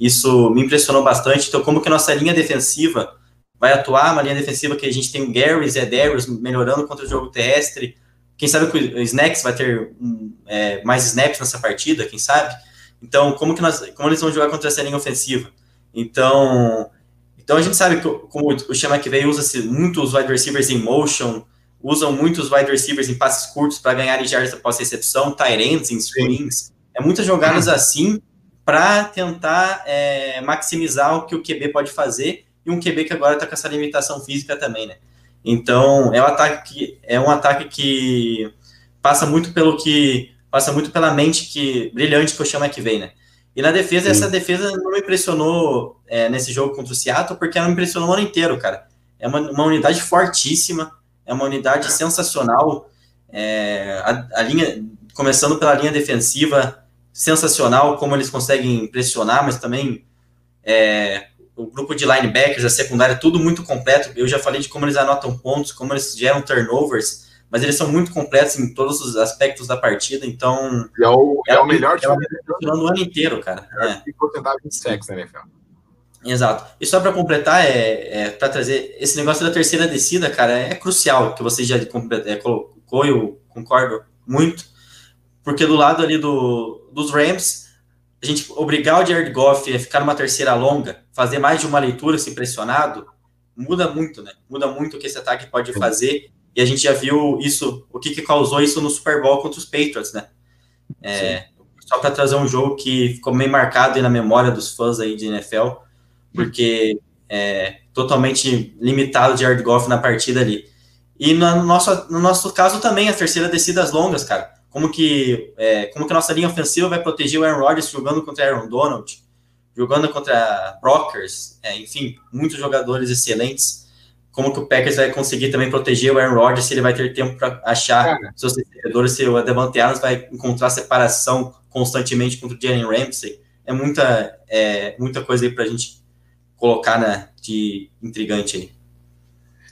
Isso me impressionou bastante. Então, como que a nossa linha defensiva vai atuar, uma linha defensiva que a gente tem o Gary e Darius melhorando contra o jogo terrestre. Quem sabe que o Snacks vai ter um, é, mais snaps nessa partida, quem sabe? Então, como que nós, como eles vão jogar contra essa linha ofensiva? Então, então a gente sabe que como o Chama que veio usa-se muito os wide receivers em motion, usam muito os wide receivers em passes curtos para ganhar jardas após recepção, tight em screens. É muitas jogadas assim para tentar é, maximizar o que o QB pode fazer e um QB que agora está com essa limitação física também, né? Então é um ataque que é um ataque que passa muito pelo que passa muito pela mente que brilhante que o Chama que vem, né? E na defesa, Sim. essa defesa não me impressionou é, nesse jogo contra o Seattle, porque ela me impressionou o ano inteiro, cara. É uma, uma unidade fortíssima, é uma unidade sensacional. É, a, a, linha, começando pela linha defensiva, sensacional, como eles conseguem pressionar, mas também é, o grupo de linebackers, a secundária, tudo muito completo. Eu já falei de como eles anotam pontos, como eles geram turnovers mas eles são muito completos em todos os aspectos da partida, então. É o, é, é o melhor time o ano inteiro, cara. É. E porcentagem de sexo NFL. Exato. E só para completar, é, é para trazer esse negócio da terceira descida, cara, é crucial que você já é, colocou, eu concordo muito, porque do lado ali do, dos Rams, a gente obrigar o Jared Goff a ficar numa terceira longa, fazer mais de uma leitura se pressionado, muda muito, né? Muda muito o que esse ataque pode fazer e a gente já viu isso, o que, que causou isso no Super Bowl contra os Patriots, né? É, só para trazer um jogo que ficou meio marcado na memória dos fãs aí de NFL, porque é totalmente limitado de Jared Goff na partida ali. E no nosso, no nosso caso também, a terceira descidas longas, cara. Como que, é, como que a nossa linha ofensiva vai proteger o Aaron Rodgers jogando contra Aaron Donald, jogando contra Brockers, é, enfim, muitos jogadores excelentes como que o Packers vai conseguir também proteger o Aaron Rodgers, se ele vai ter tempo para achar Cara. seus recebedores, se o Devante Adams vai encontrar separação constantemente contra o Jalen Ramsey. É muita, é, muita coisa aí para a gente colocar né, de intrigante aí.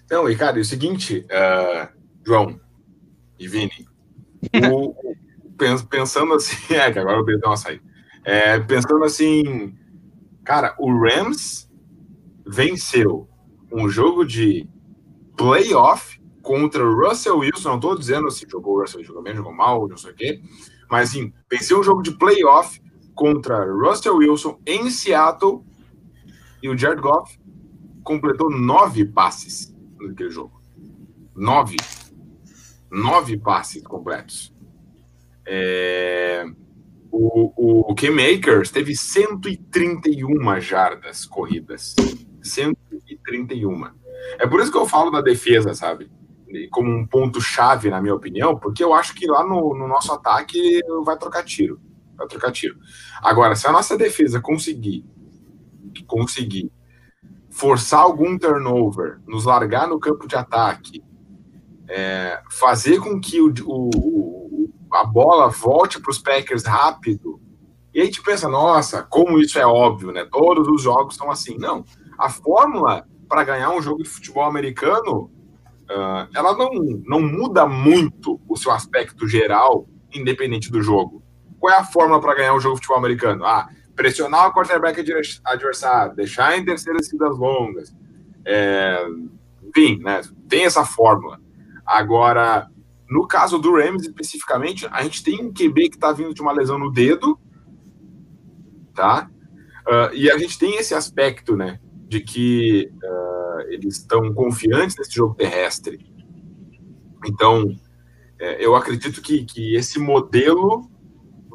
Então, Ricardo, é o seguinte, uh, João e Vini, o, pensando assim, (laughs) é que agora eu dei uma saída. É, pensando assim, cara, o Rams venceu um jogo de playoff contra o Russell Wilson. Não estou dizendo se jogou o Russell jogou bem, jogou mal, não sei o quê. Mas sim, venceu um jogo de playoff contra Russell Wilson em Seattle e o Jared Goff completou nove passes naquele jogo. Nove. Nove passes completos. É... O, o K-Makers teve 131 jardas corridas. 131. É por isso que eu falo da defesa, sabe? Como um ponto-chave, na minha opinião, porque eu acho que lá no, no, nosso ataque vai trocar tiro. Vai trocar tiro. Agora, se a nossa defesa conseguir, conseguir forçar algum turnover, nos largar no campo de ataque, é, fazer com que o, o, a bola volte para os Packers rápido, e a gente pensa, nossa, como isso é óbvio, né? Todos os jogos são assim. Não a fórmula para ganhar um jogo de futebol americano, uh, ela não, não muda muito o seu aspecto geral, independente do jogo. Qual é a fórmula para ganhar um jogo de futebol americano? Ah, pressionar o quarterback adversário, deixar em terceiras seguidas longas. É, enfim, né, tem essa fórmula. Agora, no caso do Rams especificamente, a gente tem um QB que está vindo de uma lesão no dedo, tá? Uh, e a gente tem esse aspecto, né? de que uh, eles estão confiantes nesse jogo terrestre. Então, é, eu acredito que, que esse modelo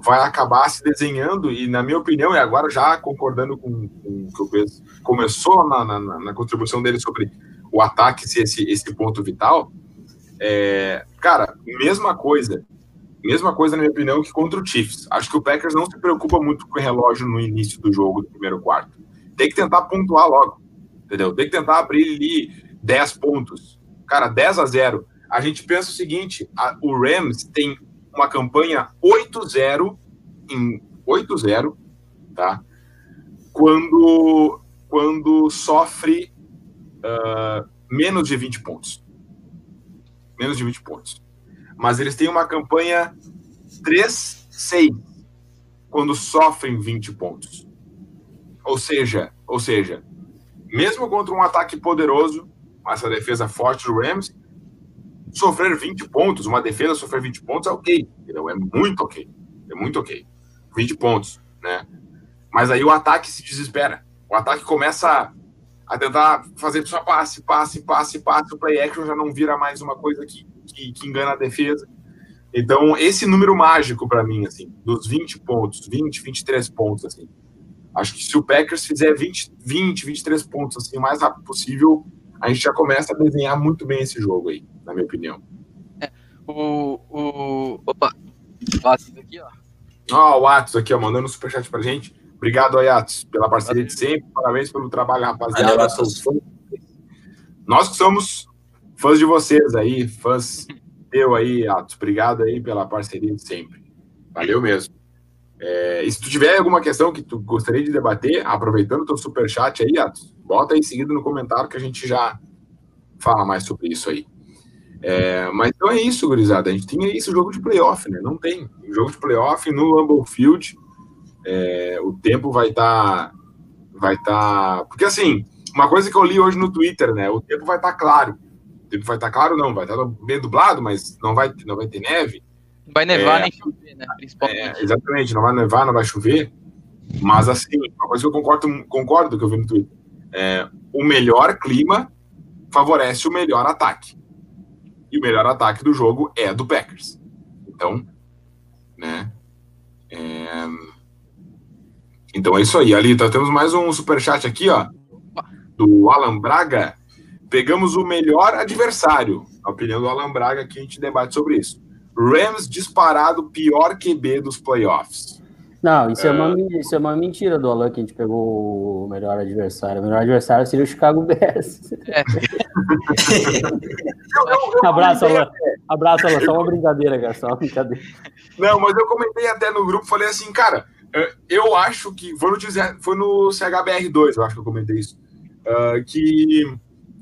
vai acabar se desenhando, e na minha opinião, e agora já concordando com, com o que o Pedro começou na, na, na, contribuição dele sobre o ataque ser esse, esse ponto vital, é, cara, mesma coisa, mesma coisa na minha opinião que contra o Chiefs. Acho que o Packers não se preocupa muito com o relógio no início do jogo, do primeiro quarto tem que tentar pontuar logo, entendeu? Tem que tentar abrir ali 10 pontos, Cara, 10 a 0. A gente pensa o seguinte: a, o Rams tem uma campanha 8-0 em 8-0, tá? Quando, quando sofre uh, menos de 20 pontos. Menos de 20 pontos. Mas eles têm uma campanha 3-6 quando sofrem 20 pontos. Ou seja, ou seja, mesmo contra um ataque poderoso, essa defesa forte do Rams, sofrer 20 pontos, uma defesa sofrer 20 pontos é ok, entendeu? É muito ok. É muito ok. 20 pontos, né? Mas aí o ataque se desespera. O ataque começa a tentar fazer só passe, passe, passe, passe. O play action já não vira mais uma coisa que, que, que engana a defesa. Então, esse número mágico para mim, assim, dos 20 pontos, 20, 23 pontos, assim. Acho que se o Packers fizer 20, 20 23 pontos, assim, o mais rápido possível, a gente já começa a desenhar muito bem esse jogo aí, na minha opinião. É, o, o. Opa! O Atos aqui, ó. Ó, oh, o Atos aqui, ó, mandando um superchat pra gente. Obrigado aí, Atos, pela parceria de sempre. Parabéns pelo trabalho, rapaziada. Valeu, Nós que somos fãs de vocês aí, fãs teu aí, Atos. Obrigado aí pela parceria de sempre. Valeu mesmo. É, e se tu tiver alguma questão que tu gostaria de debater, aproveitando o teu superchat aí, Atos, bota aí em seguida no comentário que a gente já fala mais sobre isso aí. É, mas então é isso, gurizada. A gente tinha isso, jogo de playoff, né? Não tem. Jogo de playoff no Humble Field. É, o tempo vai estar. Tá, vai estar. Tá... Porque assim, uma coisa que eu li hoje no Twitter, né? O tempo vai estar tá claro. O tempo vai estar tá claro, não, vai estar tá meio dublado, mas não vai, não vai ter neve. Vai nevar é, nem chover, né? Principalmente. É, exatamente, não vai nevar, não vai chover. Mas, assim, uma coisa que eu concordo, concordo que eu vi no Twitter: é, o melhor clima favorece o melhor ataque. E o melhor ataque do jogo é do Packers. Então, né? É... Então é isso aí, Alita. Temos mais um superchat aqui, ó, do Alan Braga. Pegamos o melhor adversário. A opinião do Alan Braga, que a gente debate sobre isso. Rams disparado pior QB dos playoffs. Não, isso é, uma, é. isso é uma mentira do Alan que a gente pegou o melhor adversário. O melhor adversário seria o Chicago Bears. É. (laughs) Abraço, Alan. Abraço, Alan. Só uma brincadeira, cara. Só uma brincadeira. Não, mas eu comentei até no grupo, falei assim, cara, eu acho que. Foi no, foi no CHBR2, eu acho que eu comentei isso. Uh, que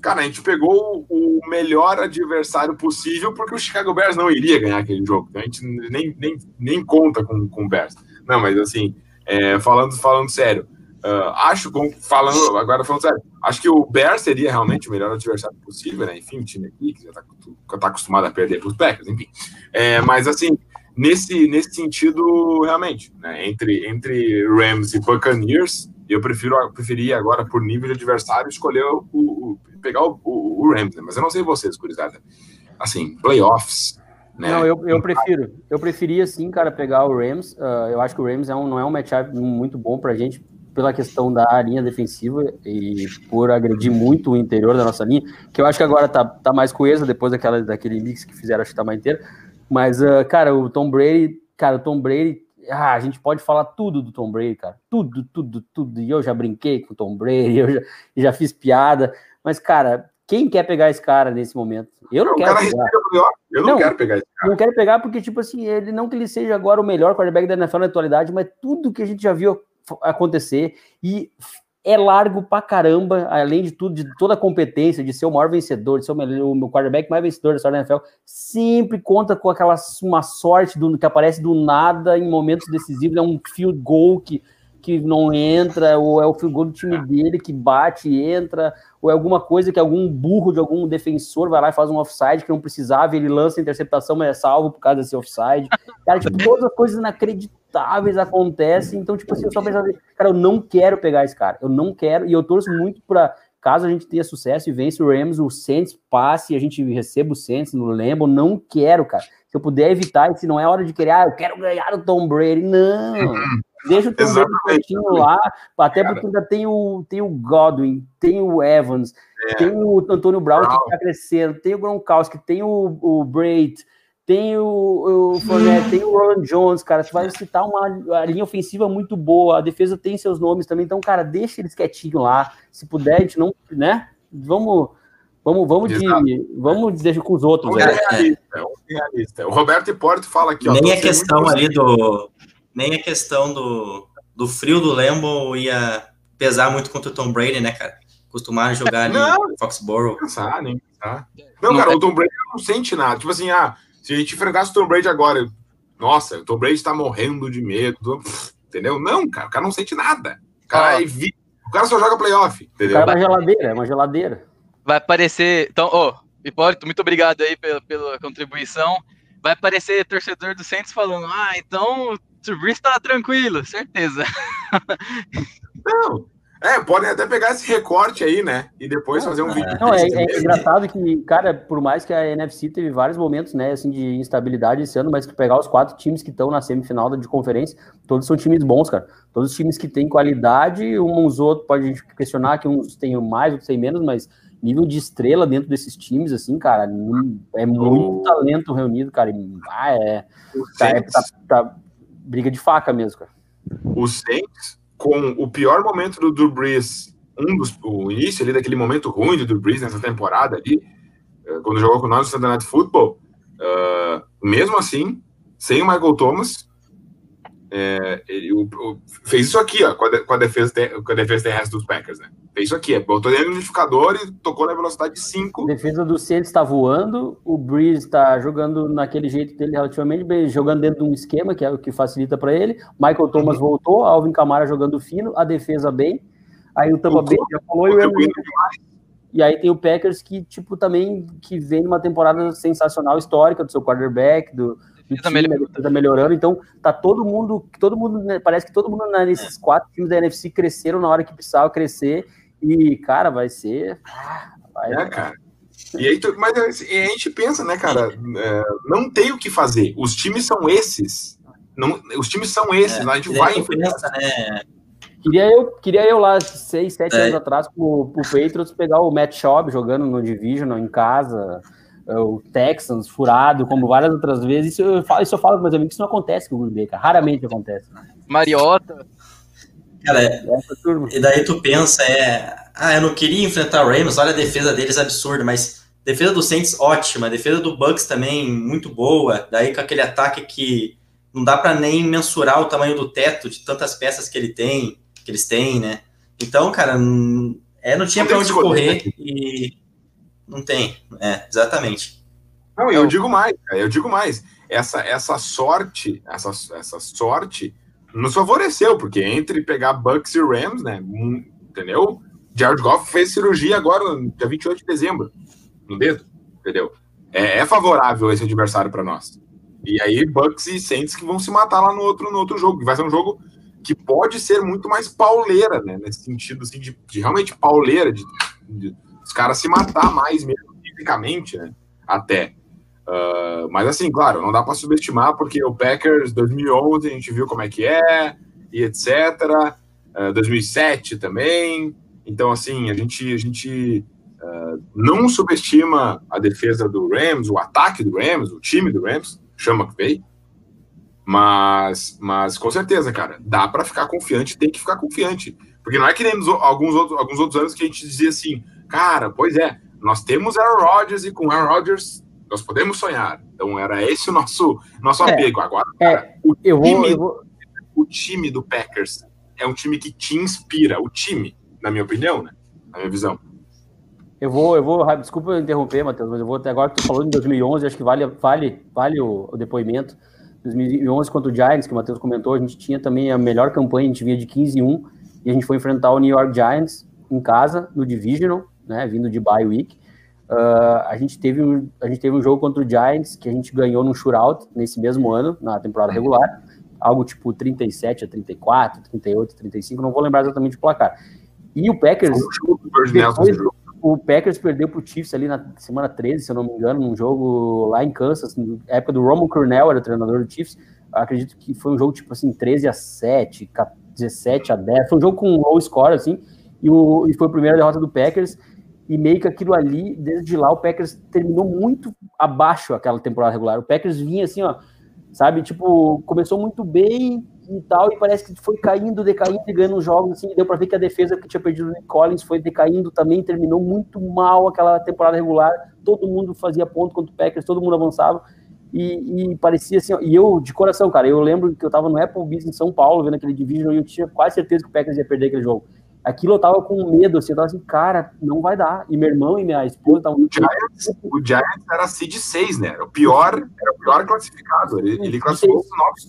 cara, a gente pegou o melhor adversário possível porque o Chicago Bears não iria ganhar aquele jogo. Então a gente nem, nem, nem conta com, com o Bears. Não, mas assim, é, falando, falando sério, uh, acho, falando agora falando sério, acho que o Bears seria realmente o melhor adversário possível, né? Enfim, o time aqui que já está tá acostumado a perder para os Packers, enfim. É, mas assim, nesse, nesse sentido, realmente, né? entre, entre Rams e Buccaneers, eu prefiro preferia agora, por nível de adversário, escolher o, o pegar o, o, o Rams, né? mas eu não sei vocês, curizada. Assim, playoffs. Né? Não, eu, eu prefiro. Eu preferia sim, cara, pegar o Rams. Uh, eu acho que o Rams é um, não é um matchup muito bom pra gente pela questão da linha defensiva e por agredir muito o interior da nossa linha, que eu acho que agora tá, tá mais coesa depois daquela, daquele mix que fizeram acho que tá mais inteiro. Mas, uh, cara, o Tom Brady, cara, o Tom Brady ah, a gente pode falar tudo do Tom Brady, cara. Tudo, tudo, tudo. E eu já brinquei com o Tom Brady, (laughs) eu já, já fiz piada. Mas, cara, quem quer pegar esse cara nesse momento? Eu não, não quero pegar. Eu não, não, quero pegar esse cara. Não quero pegar porque, tipo assim, ele não que ele seja agora o melhor quarterback da NFL na atualidade, mas tudo que a gente já viu acontecer e é largo pra caramba, além de tudo, de toda a competência, de ser o maior vencedor, de ser o, melhor, o quarterback mais vencedor da história da NFL, sempre conta com aquela uma sorte do, que aparece do nada em momentos decisivos, é um field goal que, que não entra, ou é o field goal do time dele que bate e entra, ou é alguma coisa que algum burro de algum defensor vai lá e faz um offside que não precisava, ele lança a interceptação, mas é salvo por causa desse offside. Cara, tipo, todas as coisas inacreditáveis acontecem, então, tipo assim, eu só pensava, cara, eu não quero pegar esse cara, eu não quero, e eu torço muito para caso a gente tenha sucesso e vence o Rams, o Saints passe e a gente receba o Saints no Lambo, não quero, cara. Se eu puder evitar, se não é hora de querer, ah, eu quero ganhar o Tom Brady, não. Deixa o Tom Brady lá, até Cara. porque ainda tem o, tem o Godwin, tem o Evans, é. tem o Antônio Brown, Brown, que está crescendo, tem o Gronkowski, tem o, o Braid, tem o, o Fournette, tem o Ron Jones, cara, você vai citar uma linha ofensiva muito boa, a defesa tem seus nomes também, então, cara, deixa eles quietinho lá, se puder, a gente não, né, vamos Vamos, vamos, de, vamos deixar com os outros. Um realista, um realista. O Roberto Hipólito fala aqui. Ó, nem a questão ali do. Nem a questão do, do frio do Lambo ia pesar muito contra o Tom Brady, né, cara? Costumaram jogar ali não, em Foxborough. Pensar, nem pensar. Não, não, cara, é... o Tom Brady não sente nada. Tipo assim, ah, se a gente enfrentasse o Tom Brady agora, nossa, o Tom Brady tá morrendo de medo, entendeu? Não, cara, o cara não sente nada. O cara, ah. evita, o cara só joga playoff, entendeu? O cara é uma geladeira, é uma geladeira vai aparecer. Então, ô, oh, Hipólito, muito obrigado aí pela, pela contribuição. Vai aparecer torcedor do Santos falando: ah, então o Trubisky tá tranquilo, certeza. Não, é, podem até pegar esse recorte aí, né? E depois fazer um vídeo. Não, é, é, engraçado que, cara, por mais que a NFC teve vários momentos, né, assim, de instabilidade esse ano, mas que pegar os quatro times que estão na semifinal de conferência, todos são times bons, cara. Todos os times que têm qualidade, uns outros, pode a gente questionar que uns têm mais, outros têm menos, mas nível de estrela dentro desses times, assim, cara, é muito talento reunido, cara. E, ah, é, tá, é tá, tá, briga de faca mesmo, cara. O Saints, com o pior momento do Drew Brees, um dos, o início ali daquele momento ruim do Drew Brees nessa temporada ali, eh, quando jogou com nós no Sunday Night Football, uh, mesmo assim, sem o Michael Thomas, é, ele o, o, fez isso aqui, ó, com a, com a, defesa, com a defesa terrestre dos Packers, né? Fez isso aqui, é, botou ele no identificador e tocou na velocidade 5. A defesa do Saints está voando, o Breeze está jogando naquele jeito dele relativamente bem, jogando dentro de um esquema que é o que facilita para ele. Michael Thomas uhum. voltou, Alvin Kamara jogando fino, a defesa bem. Aí o Tampa Bay já falou e o e aí tem o Packers que, tipo, também que vem numa temporada sensacional, histórica do seu quarterback, do, do tá time, tá melhorando. Então, tá todo mundo, todo mundo, né, parece que todo mundo nesses quatro times da NFC cresceram na hora que precisava crescer. E, cara, vai ser. Vai, é, cara. E aí, mas assim, a gente pensa, né, cara, é, não tem o que fazer. Os times são esses. Não, os times são esses, é, né? a gente vai enfrentar. Né? Queria eu, queria eu lá, seis, sete é. anos atrás, pro, pro Patriots pegar o Matt Schaub jogando no Division, em casa, o Texans furado, como várias outras vezes. Isso eu falo, isso eu falo com meus amigos, isso não acontece com o Green Bay, cara. Raramente acontece. Mariota. Cara, é, e daí tu pensa, é. Ah, eu não queria enfrentar o Rams, olha a defesa deles absurda, mas defesa do Saints ótima, defesa do Bucks também muito boa. Daí com aquele ataque que não dá para nem mensurar o tamanho do teto de tantas peças que ele tem, que eles têm, né? Então, cara, é, não tinha para onde correr né? e não tem, é, exatamente. Não, eu digo mais, eu digo mais. Essa, essa sorte, essa, essa sorte nos favoreceu, porque entre pegar Bucks e Rams, né, entendeu? Jared Goff fez cirurgia agora, dia 28 de dezembro, no dedo, entendeu? É, é favorável esse adversário para nós. E aí, Bucks e Saints que vão se matar lá no outro, no outro jogo, que vai ser um jogo que pode ser muito mais pauleira, né? Nesse sentido, assim, de, de realmente pauleira, de, de os caras se matar mais mesmo, fisicamente, né? Até. Uh, mas assim, claro, não dá para subestimar, porque o Packers 2011 a gente viu como é que é, e etc. Uh, 2007 também. Então, assim, a gente, a gente uh, não subestima a defesa do Rams, o ataque do Rams, o time do Rams, chama que veio. Mas, mas com certeza, cara, dá para ficar confiante, tem que ficar confiante. Porque não é que nem alguns outros, alguns outros anos que a gente dizia assim, Cara, pois é, nós temos Aaron Rodgers e com Aaron Rodgers nós podemos sonhar. Então era esse o nosso, nosso é, apego. Agora, é, cara, o, eu time, vou, eu vou... o time do Packers é um time que te inspira. O time, na minha opinião, né? Na minha visão. Eu vou, eu vou, desculpa interromper, Matheus, mas eu vou até agora que tu falou em 2011, acho que vale, vale, vale o, o depoimento. 2011 contra o Giants, que o Matheus comentou, a gente tinha também a melhor campanha, a gente via de 15 1 e a gente foi enfrentar o New York Giants em casa, no Divisional, né, vindo de bye week. Uh, a, gente teve um, a gente teve um jogo contra o Giants que a gente ganhou no shootout nesse mesmo ano, na temporada regular, algo tipo 37 a 34, 38 a 35, não vou lembrar exatamente o placar. E o Packers, depois, o Packers perdeu para o Chiefs ali na semana 13, se eu não me engano, num jogo lá em Kansas, na época do Roman Cornell, era treinador do Chiefs, acredito que foi um jogo tipo assim, 13 a 7, 17 a 10, foi um jogo com low score, assim, e, o, e foi a primeira derrota do Packers, e meio que aquilo ali, desde lá, o Packers terminou muito abaixo aquela temporada regular. O Packers vinha assim, ó, sabe, tipo, começou muito bem, e tal, e parece que foi caindo, decaindo e ganhando jogos, assim, deu para ver que a defesa que tinha perdido o Nick Collins foi decaindo também, terminou muito mal aquela temporada regular, todo mundo fazia ponto contra o Packers, todo mundo avançava, e, e parecia assim, ó, e eu, de coração, cara, eu lembro que eu tava no Applebee's em São Paulo, vendo aquele Division, e eu tinha quase certeza que o Packers ia perder aquele jogo aquilo eu tava com medo, assim, eu tava assim, cara, não vai dar. E meu irmão e minha esposa estavam. O Giants, o Giants era seed 6, né? Era o pior, era o pior classificado. Ele, ele classificou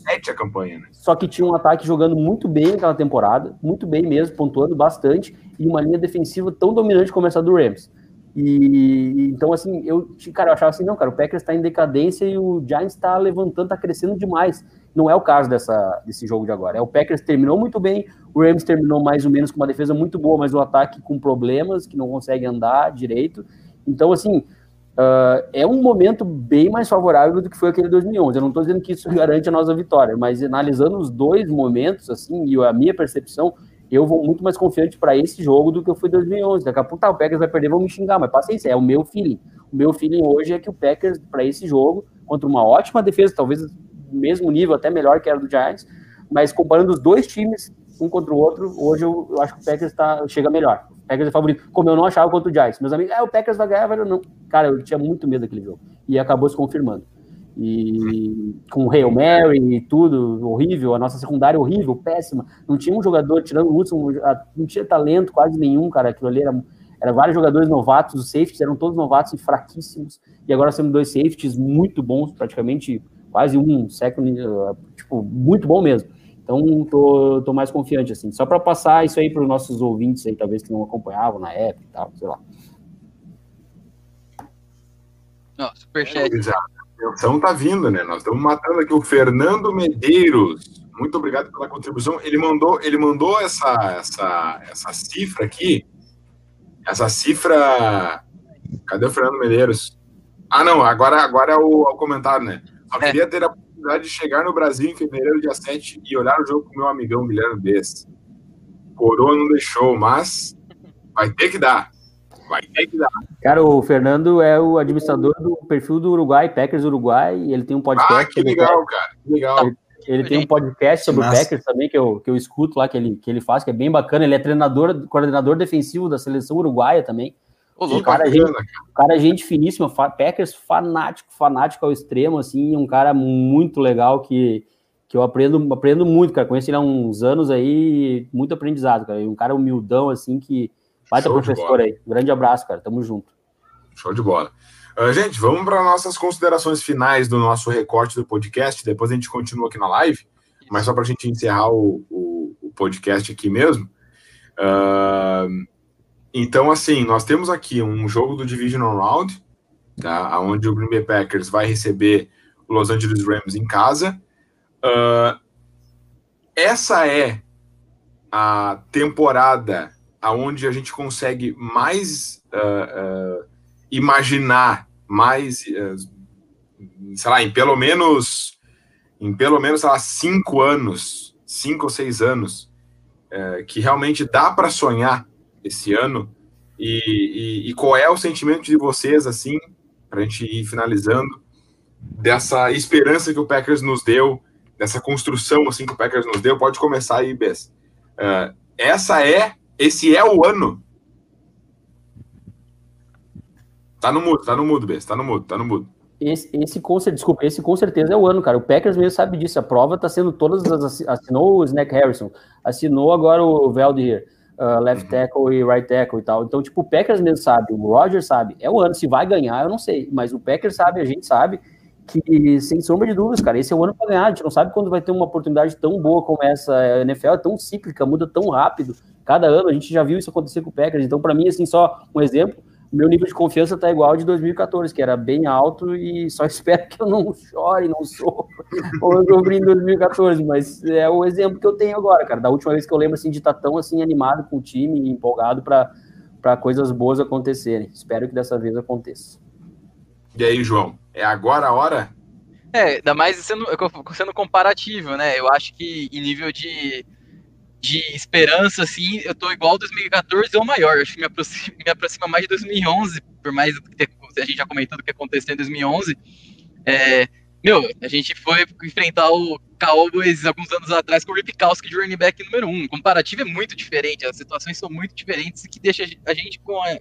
9-7 a campanha, né? Só que tinha um ataque jogando muito bem naquela temporada, muito bem mesmo, pontuando bastante, e uma linha defensiva tão dominante como essa do Rams. E então, assim, eu, cara, eu achava assim, não, cara, o Packers está em decadência e o Giants está levantando, está crescendo demais. Não é o caso dessa, desse jogo de agora. É o Packers terminou muito bem, o Rams terminou mais ou menos com uma defesa muito boa, mas o ataque com problemas, que não consegue andar direito. Então, assim, uh, é um momento bem mais favorável do que foi aquele 2011. Eu não estou dizendo que isso (laughs) garante a nossa vitória, mas analisando os dois momentos, assim, e a minha percepção, eu vou muito mais confiante para esse jogo do que eu fui em 2011. Daqui a pouco tá, o Packers vai perder, vão me xingar, mas paciência, é o meu feeling. O meu feeling hoje é que o Packers, para esse jogo, contra uma ótima defesa, talvez mesmo nível, até melhor que era do Giants, mas comparando os dois times, um contra o outro, hoje eu, eu acho que o Packers tá, chega melhor. O Packers é favorito, como eu não achava contra o Giants. Meus amigos, é, o Packers vai ganhar, velho, não. Cara, eu tinha muito medo daquele jogo. E acabou se confirmando. E com o Hail Mary e tudo, horrível, a nossa secundária horrível, péssima. Não tinha um jogador, tirando o Hudson, não tinha talento quase nenhum, cara. Aquilo ali era, era vários jogadores novatos, os safeties eram todos novatos e fraquíssimos. E agora temos dois safeties muito bons, praticamente quase um second, tipo, muito bom mesmo. Então, tô, tô mais confiante, assim. Só para passar isso aí para os nossos ouvintes aí, talvez que não acompanhavam na época e tal, sei lá. Não, superchat. Exato atenção tá vindo, né? Nós estamos matando aqui o Fernando Medeiros. Muito obrigado pela contribuição. Ele mandou, ele mandou essa, essa, essa cifra aqui. Essa cifra. Cadê o Fernando Medeiros? Ah, não, agora, agora é o, é o comentário, né? Só é. queria ter a oportunidade de chegar no Brasil em fevereiro, dia 7, e olhar o jogo com meu amigão Guilherme Bess. Coroa não deixou, mas vai ter que dar. Vai ter que dar. Cara, o Fernando é o administrador do perfil do Uruguai, Packers Uruguai, e ele tem um podcast. Ah, que legal, cara. Que legal. Ele, ele tem um podcast sobre o Packers também, que eu, que eu escuto lá, que ele, que ele faz, que é bem bacana. Ele é treinador, coordenador defensivo da seleção uruguaia também. O cara, bacana, gente, cara, é gente finíssima, Packers fanático, fanático ao extremo, assim, um cara muito legal que, que eu aprendo, aprendo muito, cara. Conheço ele há uns anos aí, muito aprendizado, cara. Um cara humildão, assim, que Baita professor aí. grande abraço, cara. Tamo junto. Show de bola. Uh, gente, vamos para nossas considerações finais do nosso recorte do podcast. Depois a gente continua aqui na live, mas só para a gente encerrar o, o, o, podcast aqui mesmo. Uh, então, assim, nós temos aqui um jogo do Divisional Round, tá, onde o Green Bay Packers vai receber o Los Angeles Rams em casa. Uh, essa é a temporada aonde a gente consegue mais uh, uh, imaginar, mais, sei lá, em pelo menos, em pelo menos, sei lá, cinco anos, cinco ou seis anos, que realmente dá para sonhar esse ano. E, e, e, qual é o sentimento de vocês, assim, para a gente ir finalizando, dessa esperança que o Packers nos deu, dessa construção, assim, que o Packers nos deu? Pode começar aí, Bess. essa é esse é o ano. Tá no mudo, tá no mudo, Bess, tá no mudo, tá no mudo. Esse, esse com desculpa, esse com certeza é o ano, cara. O Packers mesmo sabe disso. A prova tá sendo todas as. Assinou o Snack Harrison, assinou agora o Veldir, uh, left uhum. tackle e right tackle e tal. Então, tipo, o Packers mesmo sabe, o Roger sabe. É o ano. Se vai ganhar, eu não sei. Mas o Packers sabe, a gente sabe que, sem sombra de dúvidas, cara, esse é o ano para ganhar. A gente não sabe quando vai ter uma oportunidade tão boa como essa. A NFL é tão cíclica, muda tão rápido. Cada ano a gente já viu isso acontecer com o Packers. Então, para mim, assim, só um exemplo, meu nível de confiança está igual ao de 2014, que era bem alto e só (laughs) espero que eu não chore, não sofra, ou eu sofri em 2014, mas é o exemplo que eu tenho agora, cara, da última vez que eu lembro, assim, de estar tá tão, assim, animado com o time e empolgado para coisas boas acontecerem. Espero que dessa vez aconteça. E aí, João, é agora a hora? É, ainda mais sendo, sendo comparativo, né, eu acho que em nível de de esperança, assim, eu tô igual 2014 ou maior. Acho que me aproxima, me aproxima mais de 2011, por mais que a gente já comentou do que aconteceu em 2011. É, meu, a gente foi enfrentar o Cowboys alguns anos atrás com o Rip Kowski de running back número um. O comparativo é muito diferente, as situações são muito diferentes e que deixa a gente com a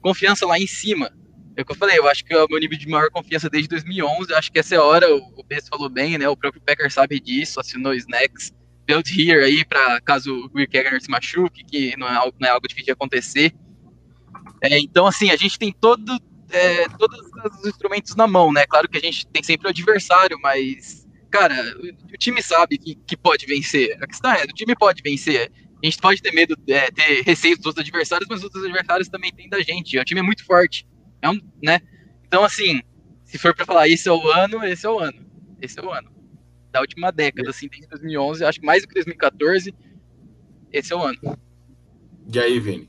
confiança lá em cima. É o que eu falei, eu acho que é o meu nível de maior confiança desde 2011, eu acho que essa é a hora, o Bess falou bem, né, o próprio Packer sabe disso, assinou Snacks, built here aí, para caso o Rick Egger se machuque, que não é algo, não é algo difícil de acontecer. É, então, assim, a gente tem todo, é, todos os instrumentos na mão, né, claro que a gente tem sempre o adversário, mas, cara, o, o time sabe que, que pode vencer, a questão é, o time pode vencer, a gente pode ter medo, é, ter receio dos outros adversários, mas os outros adversários também têm da gente. O time é muito forte. É um, né? Então, assim, se for para falar esse é o ano, esse é o ano. Esse é o ano. Da última década, assim, desde 2011, acho que mais do que 2014, esse é o ano. E aí, Vini?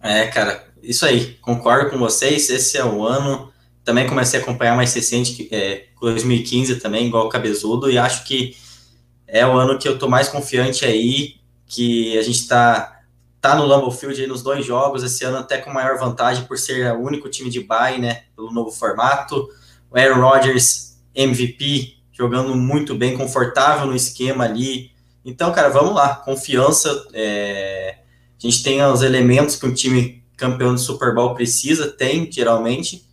É, cara, isso aí. Concordo com vocês. Esse é o ano. Também comecei a acompanhar mais recente, é, 2015 também, igual o Cabezudo, e acho que é o ano que eu tô mais confiante aí, que a gente tá tá no Lambeau Field aí nos dois jogos, esse ano até com maior vantagem por ser o único time de bye, né, pelo novo formato. O Aaron Rodgers, MVP, jogando muito bem, confortável no esquema ali. Então, cara, vamos lá, confiança. É... A gente tem os elementos que um time campeão de Super Bowl precisa, tem, geralmente.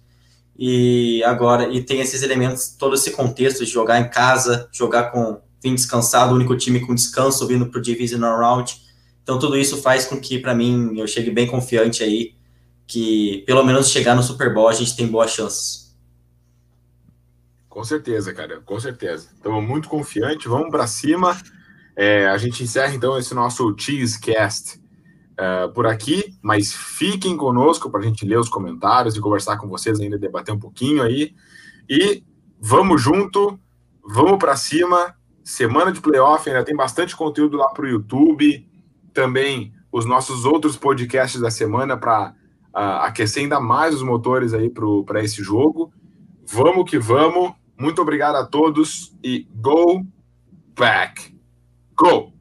E agora, e tem esses elementos, todo esse contexto de jogar em casa, jogar com fim descansado, o único time com descanso vindo para o Divisional Round então tudo isso faz com que, para mim, eu chegue bem confiante aí, que pelo menos chegar no Super Bowl a gente tem boas chances. Com certeza, cara, com certeza. Estamos muito confiantes, vamos para cima. É, a gente encerra então esse nosso Cheesecast uh, por aqui, mas fiquem conosco para a gente ler os comentários e conversar com vocês ainda, debater um pouquinho aí. E vamos junto, vamos para cima. Semana de playoff, ainda tem bastante conteúdo lá para o YouTube também os nossos outros podcasts da semana para uh, aquecer ainda mais os motores aí para esse jogo. Vamos que vamos. Muito obrigado a todos e go back. Go!